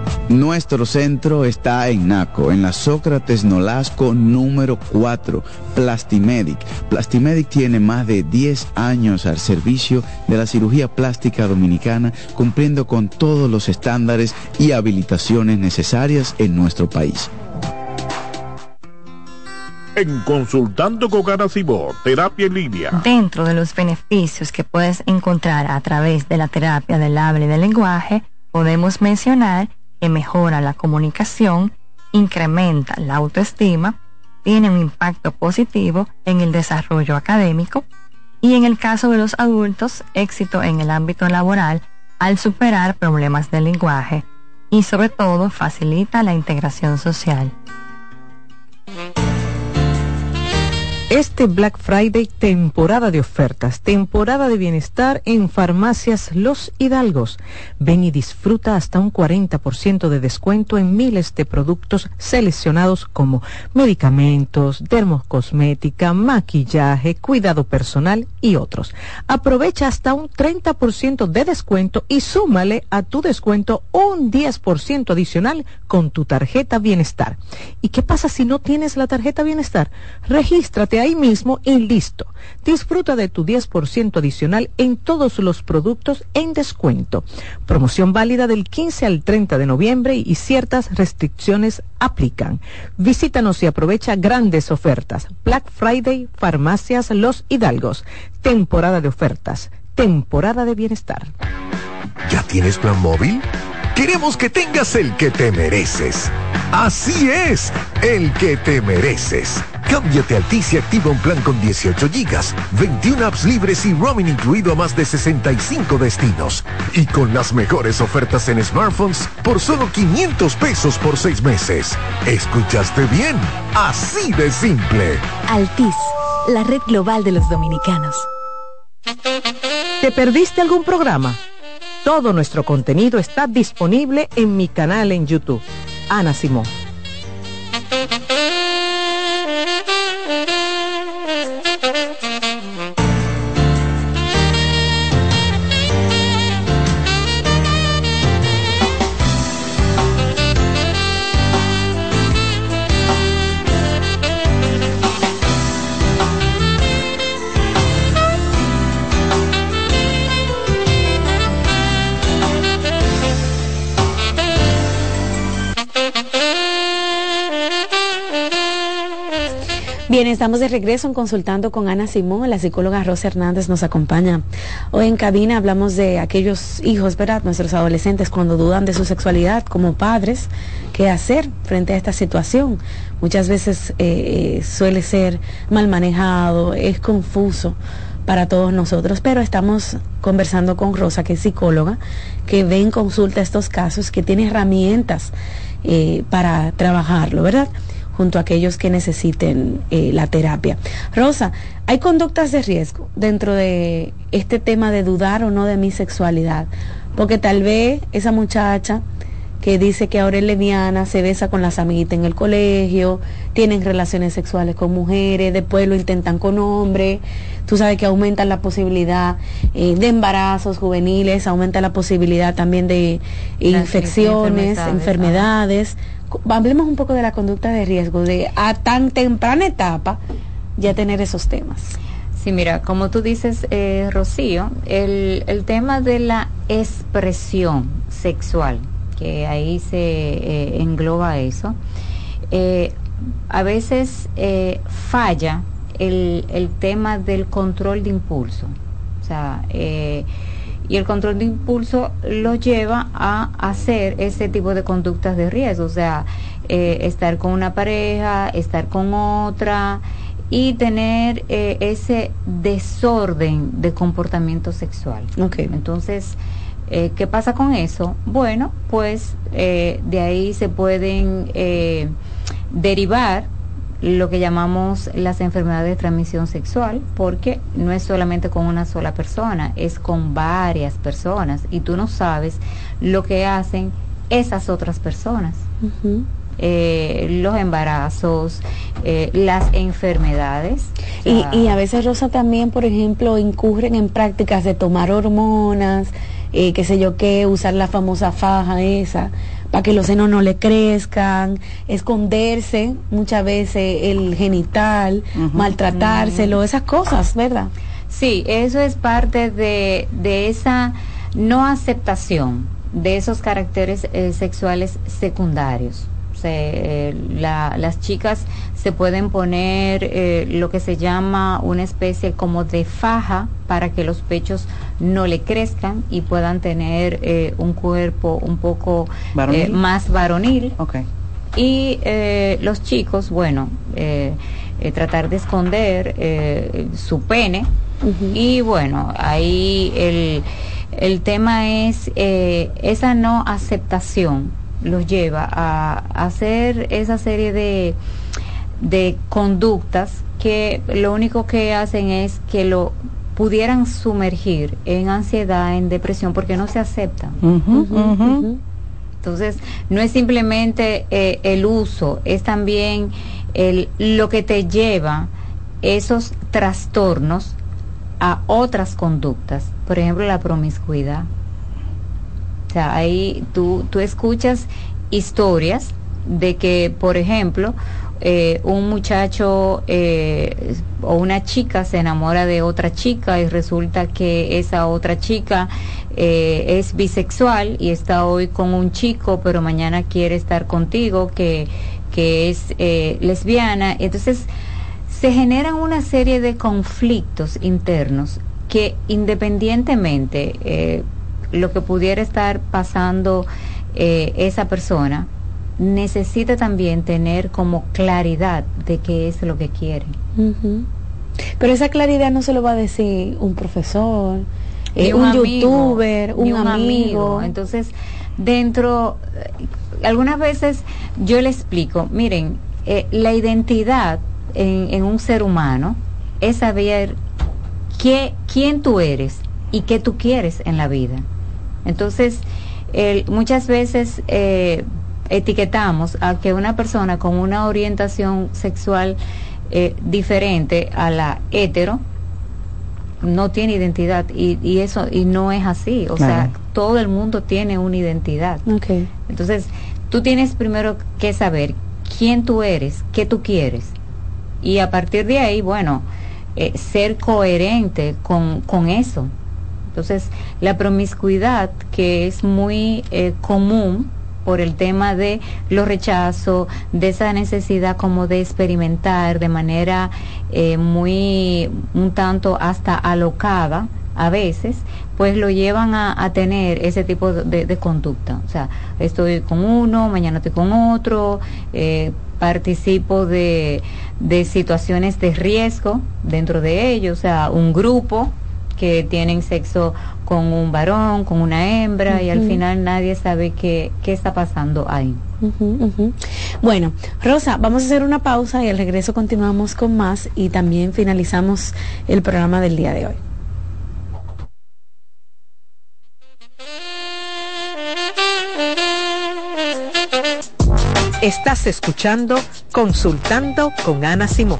Nuestro centro está en Naco, en la Sócrates Nolasco número 4, Plastimedic. Plastimedic tiene más de 10 años al servicio de la cirugía plástica dominicana, cumpliendo con todos los estándares y habilitaciones necesarias en nuestro país. En Consultando con Terapia en Línea. Dentro de los beneficios que puedes encontrar a través de la terapia del habla y del lenguaje, podemos mencionar que mejora la comunicación, incrementa la autoestima, tiene un impacto positivo en el desarrollo académico y en el caso de los adultos, éxito en el ámbito laboral al superar problemas del lenguaje y sobre todo facilita la integración social. Este Black Friday, temporada de ofertas, temporada de bienestar en farmacias Los Hidalgos. Ven y disfruta hasta un 40% de descuento en miles de productos seleccionados como medicamentos, dermocosmética, maquillaje, cuidado personal y otros. Aprovecha hasta un 30% de descuento y súmale a tu descuento un 10% adicional con tu tarjeta bienestar. ¿Y qué pasa si no tienes la tarjeta bienestar? Regístrate ahí mismo y listo. Disfruta de tu 10% adicional en todos los productos en descuento. Promoción válida del 15 al 30 de noviembre y ciertas restricciones aplican. Visítanos y aprovecha grandes ofertas. Black Friday, Farmacias Los Hidalgos. Temporada de ofertas. Temporada de bienestar. ¿Ya tienes plan móvil? Queremos que tengas el que te mereces. Así es, el que te mereces. Cámbiate a Altis y activa un plan con 18 gigas, 21 apps libres y roaming incluido a más de 65 destinos. Y con las mejores ofertas en smartphones por solo 500 pesos por seis meses. ¿Escuchaste bien? Así de simple. Altis, la red global de los dominicanos. ¿Te perdiste algún programa? Todo nuestro contenido está disponible en mi canal en YouTube. Ana Simón. Bien, estamos de regreso en consultando con Ana Simón, la psicóloga Rosa Hernández nos acompaña. Hoy en cabina hablamos de aquellos hijos, ¿verdad? Nuestros adolescentes cuando dudan de su sexualidad como padres, qué hacer frente a esta situación. Muchas veces eh, eh, suele ser mal manejado, es confuso para todos nosotros, pero estamos conversando con Rosa, que es psicóloga, que ve en consulta estos casos, que tiene herramientas eh, para trabajarlo, ¿verdad? Junto a aquellos que necesiten eh, la terapia. Rosa, ¿hay conductas de riesgo dentro de este tema de dudar o no de mi sexualidad? Porque tal vez esa muchacha que dice que ahora es lesbiana, se besa con las amiguitas en el colegio, tienen relaciones sexuales con mujeres, después lo intentan con hombres, tú sabes que aumenta la posibilidad eh, de embarazos juveniles, aumenta la posibilidad también de infecciones, enfermedades hablemos un poco de la conducta de riesgo, de a tan temprana etapa ya tener esos temas. Sí, mira, como tú dices, eh, Rocío, el, el, tema de la expresión sexual, que ahí se eh, engloba eso, eh, a veces eh, falla el, el, tema del control de impulso. O sea, y el control de impulso lo lleva a hacer ese tipo de conductas de riesgo, o sea, eh, estar con una pareja, estar con otra y tener eh, ese desorden de comportamiento sexual. Okay. Entonces, eh, ¿qué pasa con eso? Bueno, pues de ahí se pueden derivar lo que llamamos las enfermedades de transmisión sexual, porque no es solamente con una sola persona, es con varias personas y tú no sabes lo que hacen esas otras personas. Uh -huh. eh, los embarazos, eh, las enfermedades. Y, y, a veces, Rosa, también, por ejemplo, incurren en prácticas de tomar hormonas, eh, qué sé yo qué, usar la famosa faja esa para que los senos no le crezcan, esconderse muchas veces el genital, maltratárselo, esas cosas, ¿verdad? Sí, eso es parte de, de esa no aceptación de esos caracteres eh, sexuales secundarios. Se, las chicas se pueden poner eh, lo que se llama una especie como de faja para que los pechos no le crezcan y puedan tener eh, un cuerpo un poco más varonil. Y los chicos, bueno, tratar de esconder su pene. Y bueno, ahí el el tema es eh, esa no aceptación los lleva a, hacer esa serie de, de conductas que lo único que hacen es que lo pudieran sumergir en ansiedad, en depresión, porque no se aceptan. Entonces, no es simplemente eh, el uso, es también el, lo que te lleva esos trastornos a otras conductas, por ejemplo la promiscuidad. O sea, ahí tú, tú escuchas historias de que, por ejemplo, eh, un muchacho eh, o una chica se enamora de otra chica y resulta que esa otra chica eh, es bisexual y está hoy con un chico, pero mañana quiere estar contigo, que, que es lesbiana. Entonces, se generan una serie de conflictos internos que independientemente lo que pudiera estar pasando eh, esa persona, necesita también tener como claridad de qué es lo que quiere. Pero esa claridad no se lo va a decir un profesor, eh, un, youtuber, un, amigo. Entonces, dentro, algunas veces yo le explico, miren, la identidad en, un ser humano es saber qué, quién tú eres y qué tú quieres en la vida. Entonces, muchas veces eh, etiquetamos a que una persona con una orientación sexual eh, diferente a la hetero no tiene identidad y, eso y no es así. O sea todo el mundo tiene una identidad. Entonces tú tienes primero que saber quién tú eres qué tú quieres. Y a partir de ahí, bueno, eh, ser coherente con, con, eso. Entonces, la promiscuidad, que es muy eh, común por el tema de los rechazos, de esa necesidad como de experimentar de manera eh, muy, un tanto hasta alocada, a veces, pues lo llevan a, tener ese tipo de, conducta. O sea, estoy con uno, mañana estoy con otro, eh, participo de, de situaciones de riesgo dentro de ellos, o sea, un grupo que tienen sexo con un varón, con una hembra, y al final nadie sabe qué, qué está pasando ahí. Bueno, Rosa, vamos a hacer una pausa y al regreso continuamos con más y también finalizamos el programa del día de hoy. Estás escuchando Consultando con Ana Simón.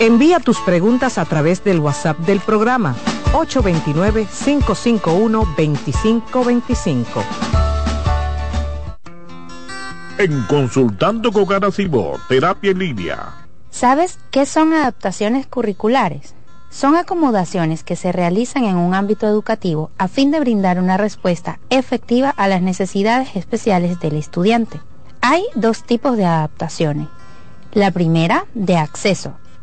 Envía tus preguntas a través del WhatsApp del programa 829-551-2525. En Consultando con Garacimo, Terapia en Línea. ¿Sabes qué son adaptaciones curriculares? Son acomodaciones que se realizan en un ámbito educativo a fin de brindar una respuesta efectiva a las necesidades especiales del estudiante. Hay dos tipos de adaptaciones. La primera, de acceso,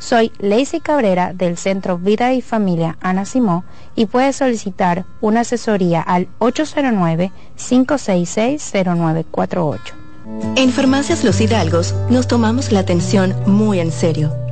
Soy Lacey Cabrera del Centro Vida y Familia Ana Simó y puedes solicitar una asesoría al 809-566-0948. En Farmacias Los Hidalgos nos tomamos la atención muy en serio.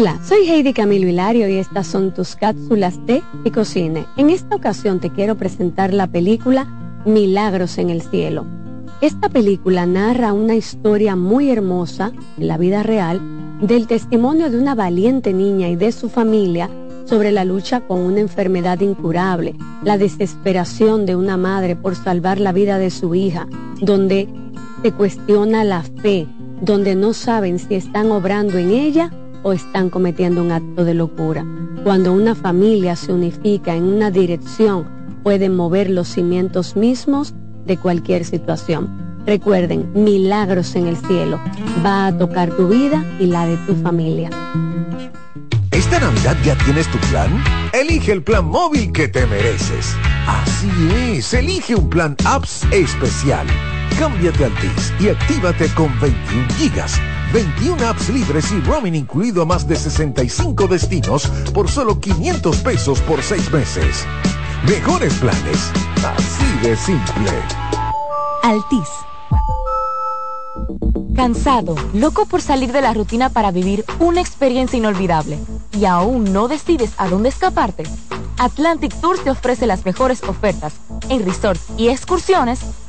Hola, soy Heidi Camilo Hilario y estas son tus cápsulas de Ecocine. En esta ocasión te quiero presentar la película Milagros en el Cielo. Esta película narra una historia muy hermosa en la vida real del testimonio de una valiente niña y de su familia sobre la lucha con una enfermedad incurable, la desesperación de una madre por salvar la vida de su hija, donde se cuestiona la fe, donde no saben si están obrando en ella están cometiendo un acto de locura. Cuando una familia se unifica en una dirección, pueden mover los cimientos mismos de cualquier situación. Recuerden, milagros en el cielo. Va a tocar tu vida y la de tu familia. ¿Esta Navidad ya tienes tu plan? Elige el plan móvil que te mereces. Así es, elige un plan apps especial. Cámbiate al TIS y actívate con 21 gigas 21 apps libres y roaming incluido a más de 65 destinos por solo 500 pesos por 6 meses. Mejores planes, así de simple. Altis. Cansado, loco por salir de la rutina para vivir una experiencia inolvidable y aún no decides a dónde escaparte. Atlantic Tours te ofrece las mejores ofertas en resorts y excursiones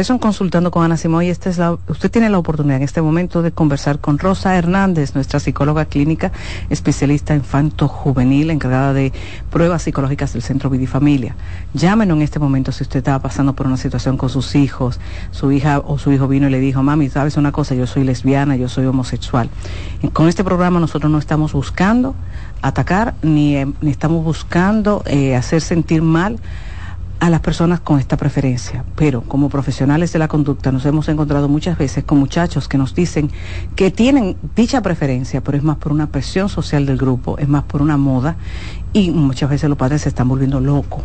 Regreso en Consultando con Ana Simón y esta es usted tiene la oportunidad en este momento de conversar con Rosa Hernández, nuestra psicóloga clínica, especialista infanto juvenil, encargada de pruebas psicológicas del Centro Vidifamilia. Llámenos en este momento si usted estaba pasando por una situación con sus hijos, su hija o su hijo vino y le dijo, mami, sabes una cosa, yo soy lesbiana, yo soy homosexual. Con este programa nosotros no estamos buscando atacar ni, eh, ni estamos buscando eh, hacer sentir mal a las personas con esta preferencia. Pero como profesionales de la conducta nos hemos encontrado muchas veces con muchachos que nos dicen que tienen dicha preferencia, pero es más por una presión social del grupo, es más por una moda y muchas veces los padres se están volviendo locos.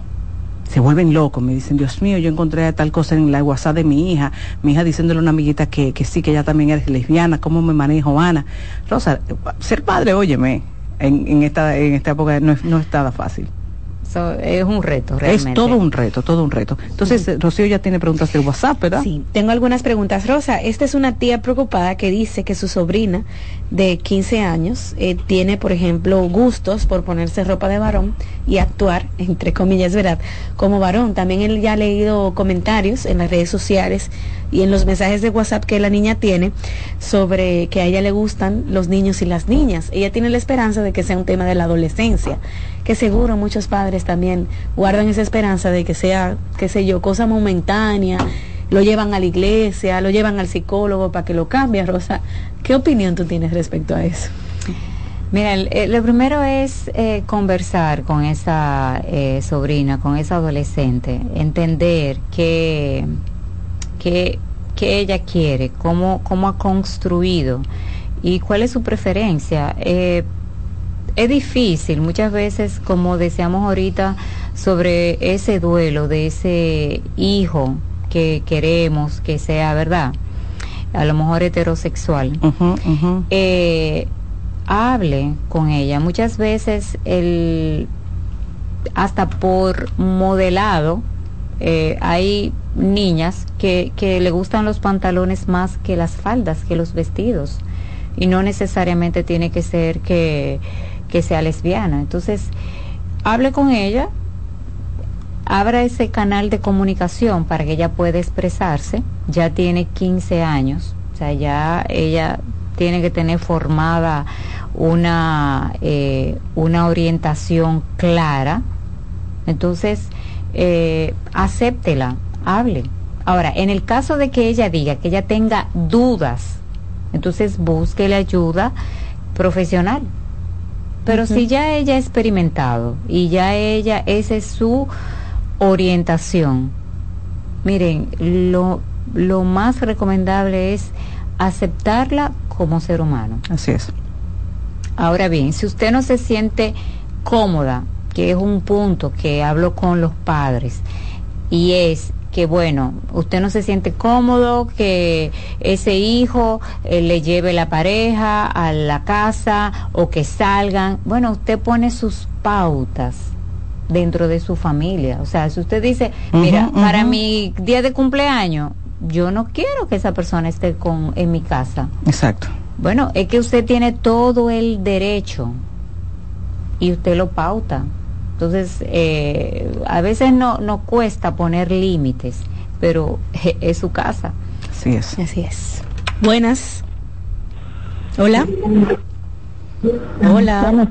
Se vuelven locos, me dicen, Dios mío, yo encontré tal cosa en la WhatsApp de mi hija, mi hija diciéndole a una amiguita que, que sí, que ella también es lesbiana, ¿cómo me manejo Ana? Rosa, ser padre, óyeme, en, en, esta, en esta época no, no es nada fácil. Es un reto, realmente. Es todo un reto, todo un reto. Entonces, Rocío ya tiene preguntas de WhatsApp, ¿verdad? Sí, tengo algunas preguntas. Rosa, esta es una tía preocupada que dice que su sobrina de 15 años eh, tiene, por ejemplo, gustos por ponerse ropa de varón y actuar, entre comillas, ¿verdad? Como varón. También él ya ha leído comentarios en las redes sociales y en los mensajes de WhatsApp que la niña tiene sobre que a ella le gustan los niños y las niñas. Ella tiene la esperanza de que sea un tema de la adolescencia, que seguro muchos padres también guardan esa esperanza de que sea, qué sé yo, cosa momentánea, lo llevan a la iglesia, lo llevan al psicólogo para que lo cambie, Rosa. ¿Qué opinión tú tienes respecto a eso? Mira, eh, lo primero es eh, conversar con esa eh, sobrina, con esa adolescente, entender que qué, ella quiere, cómo, cómo ha construido y cuál es su preferencia. Eh, es difícil muchas veces, como decíamos ahorita, sobre ese duelo de ese hijo que queremos que sea verdad, a lo mejor heterosexual. Eh, hable con ella. Muchas veces el hasta por modelado eh, hay niñas que, que le gustan los pantalones más que las faldas, que los vestidos. Y no necesariamente tiene que ser que, sea lesbiana. Entonces, hable con ella, abra ese canal de comunicación para que ella pueda expresarse. Ya tiene 15 años, o sea, ya ella tiene que tener formada una, eh, una orientación clara. Entonces, eh, acéptela, hable. Ahora, en el caso de que ella diga que ella tenga dudas, entonces búsquele ayuda profesional. Pero si ya ella ha experimentado y ya ella, esa es su orientación, miren, lo, lo más recomendable es aceptarla como ser humano. Así es. Ahora bien, si usted no se siente cómoda, que es un punto que hablo con los padres, y es que bueno, usted no se siente cómodo que ese hijo eh, le lleve la pareja a la casa o que salgan. Bueno, usted pone sus pautas dentro de su familia. O sea, si usted dice, mira, para mi día de cumpleaños, yo no quiero que esa persona esté con en mi casa. Exacto. Bueno, es que usted tiene todo el derecho y usted lo pauta. Entonces, eh, a veces no, no cuesta poner límites, pero es su casa. Así es. Así es. Buenas. Hola. Hola.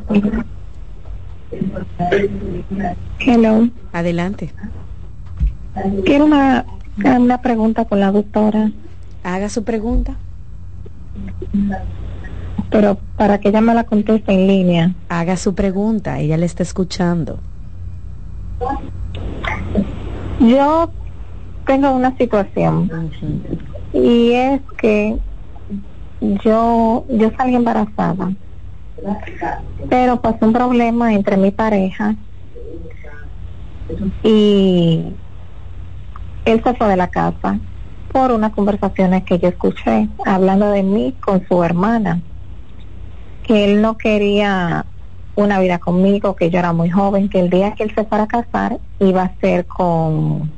Hello. Adelante. Quiero una, una pregunta con la doctora. Haga su pregunta. Pero para que ella me la conteste en línea. Haga su pregunta, ella le está escuchando. Yo tengo una situación y es que yo yo salí embarazada, pero pasó un problema entre mi pareja y él se fue de la casa por unas conversaciones que yo escuché hablando de mí con su hermana que él no quería una vida conmigo, que yo era muy joven, que el día que él se fuera a casar iba a ser con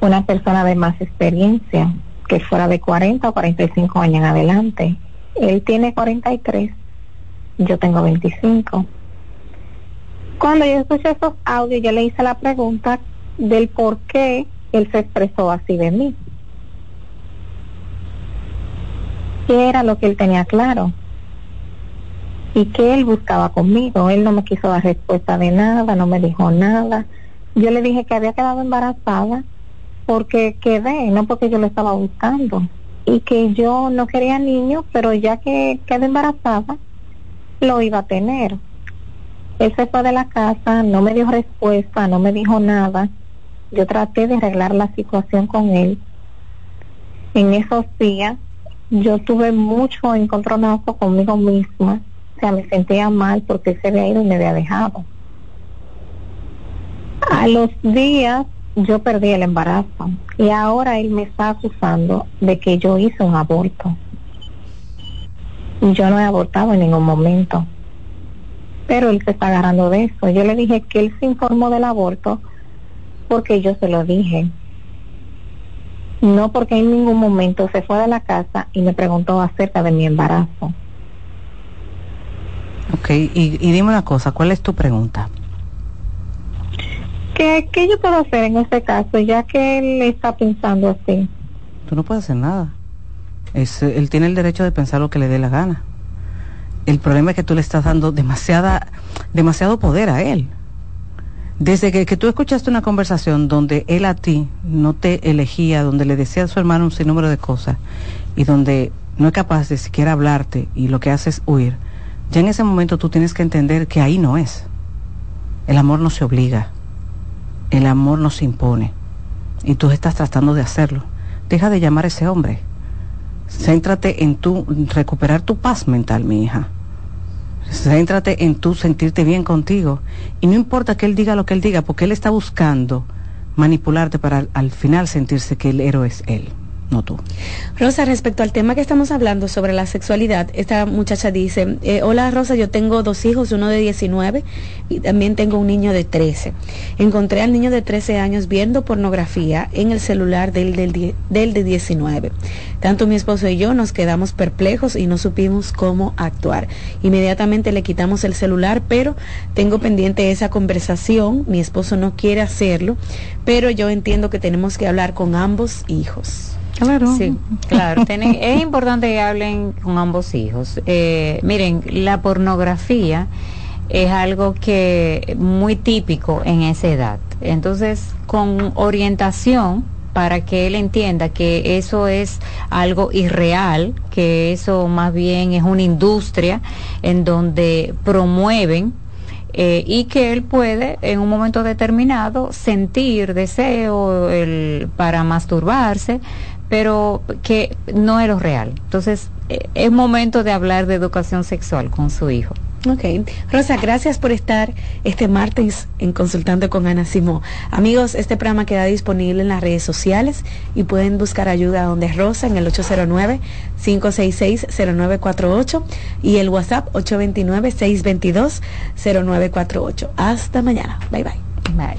una persona de más experiencia, que fuera de 40 o 45 años en adelante. Él tiene 43, yo tengo 25. Cuando yo escuché esos audios, yo le hice la pregunta del por qué él se expresó así de mí. ¿Qué era lo que él tenía claro? Y que él buscaba conmigo. Él no me quiso dar respuesta de nada, no me dijo nada. Yo le dije que había quedado embarazada porque quedé, no porque yo lo estaba buscando. Y que yo no quería niños, pero ya que quedé embarazada, lo iba a tener. Él se fue de la casa, no me dio respuesta, no me dijo nada. Yo traté de arreglar la situación con él. En esos días yo tuve mucho encontronazo conmigo misma o sea, me sentía mal porque se había ido y me había dejado. A los días yo perdí el embarazo y ahora él me está acusando de que yo hice un aborto. Yo no he abortado en ningún momento. Pero él se está agarrando de eso. Yo le dije que él se informó del aborto porque yo se lo dije. No porque en ningún momento se fue de la casa y me preguntó acerca de mi embarazo. Ok, y, y dime una cosa, ¿cuál es tu pregunta? ¿Qué, ¿Qué yo puedo hacer en este caso ya que él está pensando así? Tú no puedes hacer nada. Es, él tiene el derecho de pensar lo que le dé la gana. El problema es que tú le estás dando demasiada, demasiado poder a él. Desde que, que, tú escuchaste una conversación donde él a ti no te elegía, donde le decía a su hermano un sinnúmero de cosas y donde no es capaz de siquiera hablarte y lo que hace es huir, ya en ese momento tú tienes que entender que ahí no es. El amor no se obliga, el amor no se impone y tú estás tratando de hacerlo. Deja de llamar a ese hombre. Céntrate en tu recuperar tu paz mental, mi hija. Céntrate en tu sentirte bien contigo. Y no importa que él diga lo que él diga, porque él está buscando manipularte para al final sentirse que el héroe es él no tú. Rosa, respecto al tema que estamos hablando sobre la sexualidad, esta muchacha dice, eh, hola Rosa, yo tengo dos hijos, uno de 19 y también tengo un niño de 13. Encontré al niño de 13 años viendo pornografía en el celular del, de 19. Tanto mi esposo y yo nos quedamos perplejos y no supimos cómo actuar. Inmediatamente le quitamos el celular, pero tengo pendiente esa conversación, mi esposo no quiere hacerlo, pero yo entiendo que tenemos que hablar con ambos hijos. Claro. Sí, claro. es importante que hablen con ambos hijos. Eh, miren, la pornografía es algo que muy típico en esa edad. Entonces, con orientación para que él entienda que eso es algo irreal, que eso más bien es una industria en donde promueven eh, y que él puede en un momento determinado sentir deseo el, para masturbarse, pero que no lo real. Entonces, eh, es momento de hablar de educación sexual con su hijo. Ok. Rosa, gracias por estar este martes en Consultando con Ana Simó. Amigos, este programa queda disponible en las redes sociales y pueden buscar ayuda donde es Rosa en el 809-566-0948 y el WhatsApp 829-622-0948. Hasta mañana. Bye bye. Bye.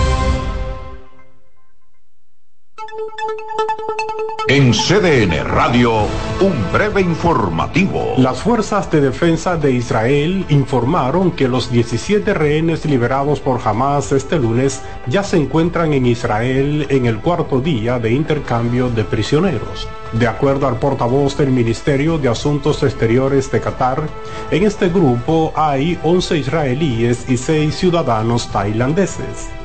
En CDN Radio, un breve informativo. Las fuerzas de defensa de Israel informaron que los 17 rehenes liberados por Hamas este lunes ya se encuentran en Israel en el cuarto día de intercambio de prisioneros. De acuerdo al portavoz del Ministerio de Asuntos Exteriores de Qatar, en este grupo hay 11 israelíes y 6 ciudadanos tailandeses.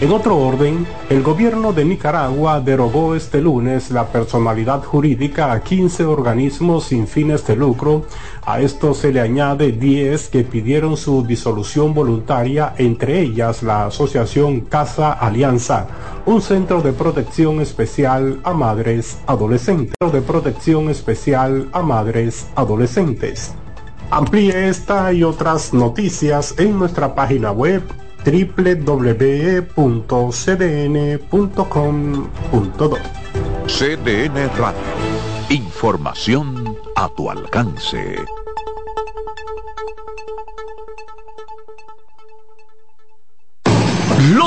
En otro orden, el gobierno de Nicaragua derogó este lunes la personalidad jurídica a 15 organismos sin fines de lucro. A esto se le añade 10 que pidieron su disolución voluntaria, entre ellas la Asociación Casa Alianza, un centro de protección especial a madres adolescentes. de protección especial a madres adolescentes. Amplíe esta y otras noticias en nuestra página web www.cdn.com.do CDN Radio. Información a tu alcance.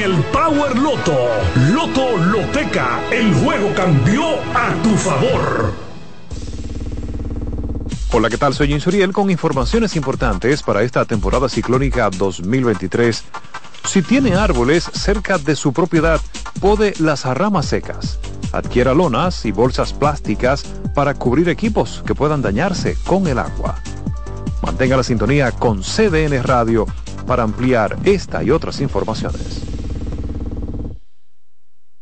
el Power Loto. Loto Loteca, el juego cambió a tu favor. Hola, ¿qué tal? Soy Insuriel con informaciones importantes para esta temporada ciclónica 2023. Si tiene árboles cerca de su propiedad, Pode las ramas secas. Adquiera lonas y bolsas plásticas para cubrir equipos que puedan dañarse con el agua. Mantenga la sintonía con CDN Radio para ampliar esta y otras informaciones.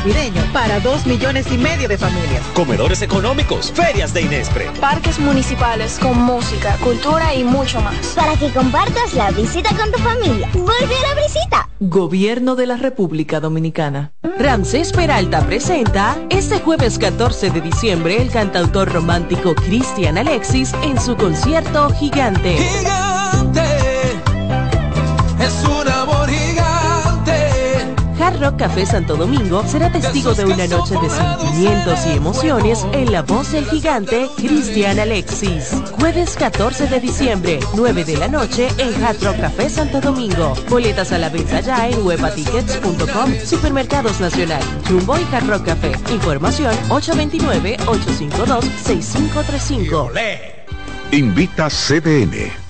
Navideño para dos millones y medio de familias. Comedores económicos, ferias de Inespre. Parques municipales con música, cultura y mucho más. Para que compartas la visita con tu familia. ¡Vuelve a la visita! Gobierno de la República Dominicana. Ramsés Peralta presenta este jueves 14 de diciembre el cantautor romántico Cristian Alexis en su concierto Gigante. Es gigante. Hard Rock Café Santo Domingo será testigo de una noche de sentimientos y emociones en la voz del gigante Cristian Alexis. Jueves 14 de diciembre, 9 de la noche en Hard Rock Café Santo Domingo. Boletas a la venta ya en webatickets.com, Supermercados Nacional, Jumbo y Hard Rock Café. Información 829-852-6535. Invita CDN.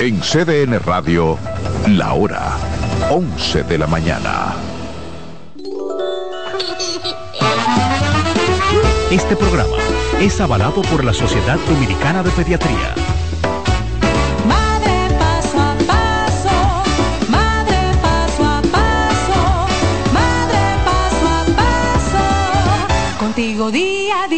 En CDN Radio, la hora 11 de la mañana. Este programa es avalado por la Sociedad Dominicana de Pediatría. Madre paso a paso, madre paso a paso, madre paso a paso, contigo día a día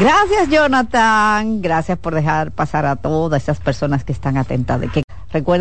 Gracias, Jonathan. Gracias por dejar pasar a todas esas personas que están atentas que recuerden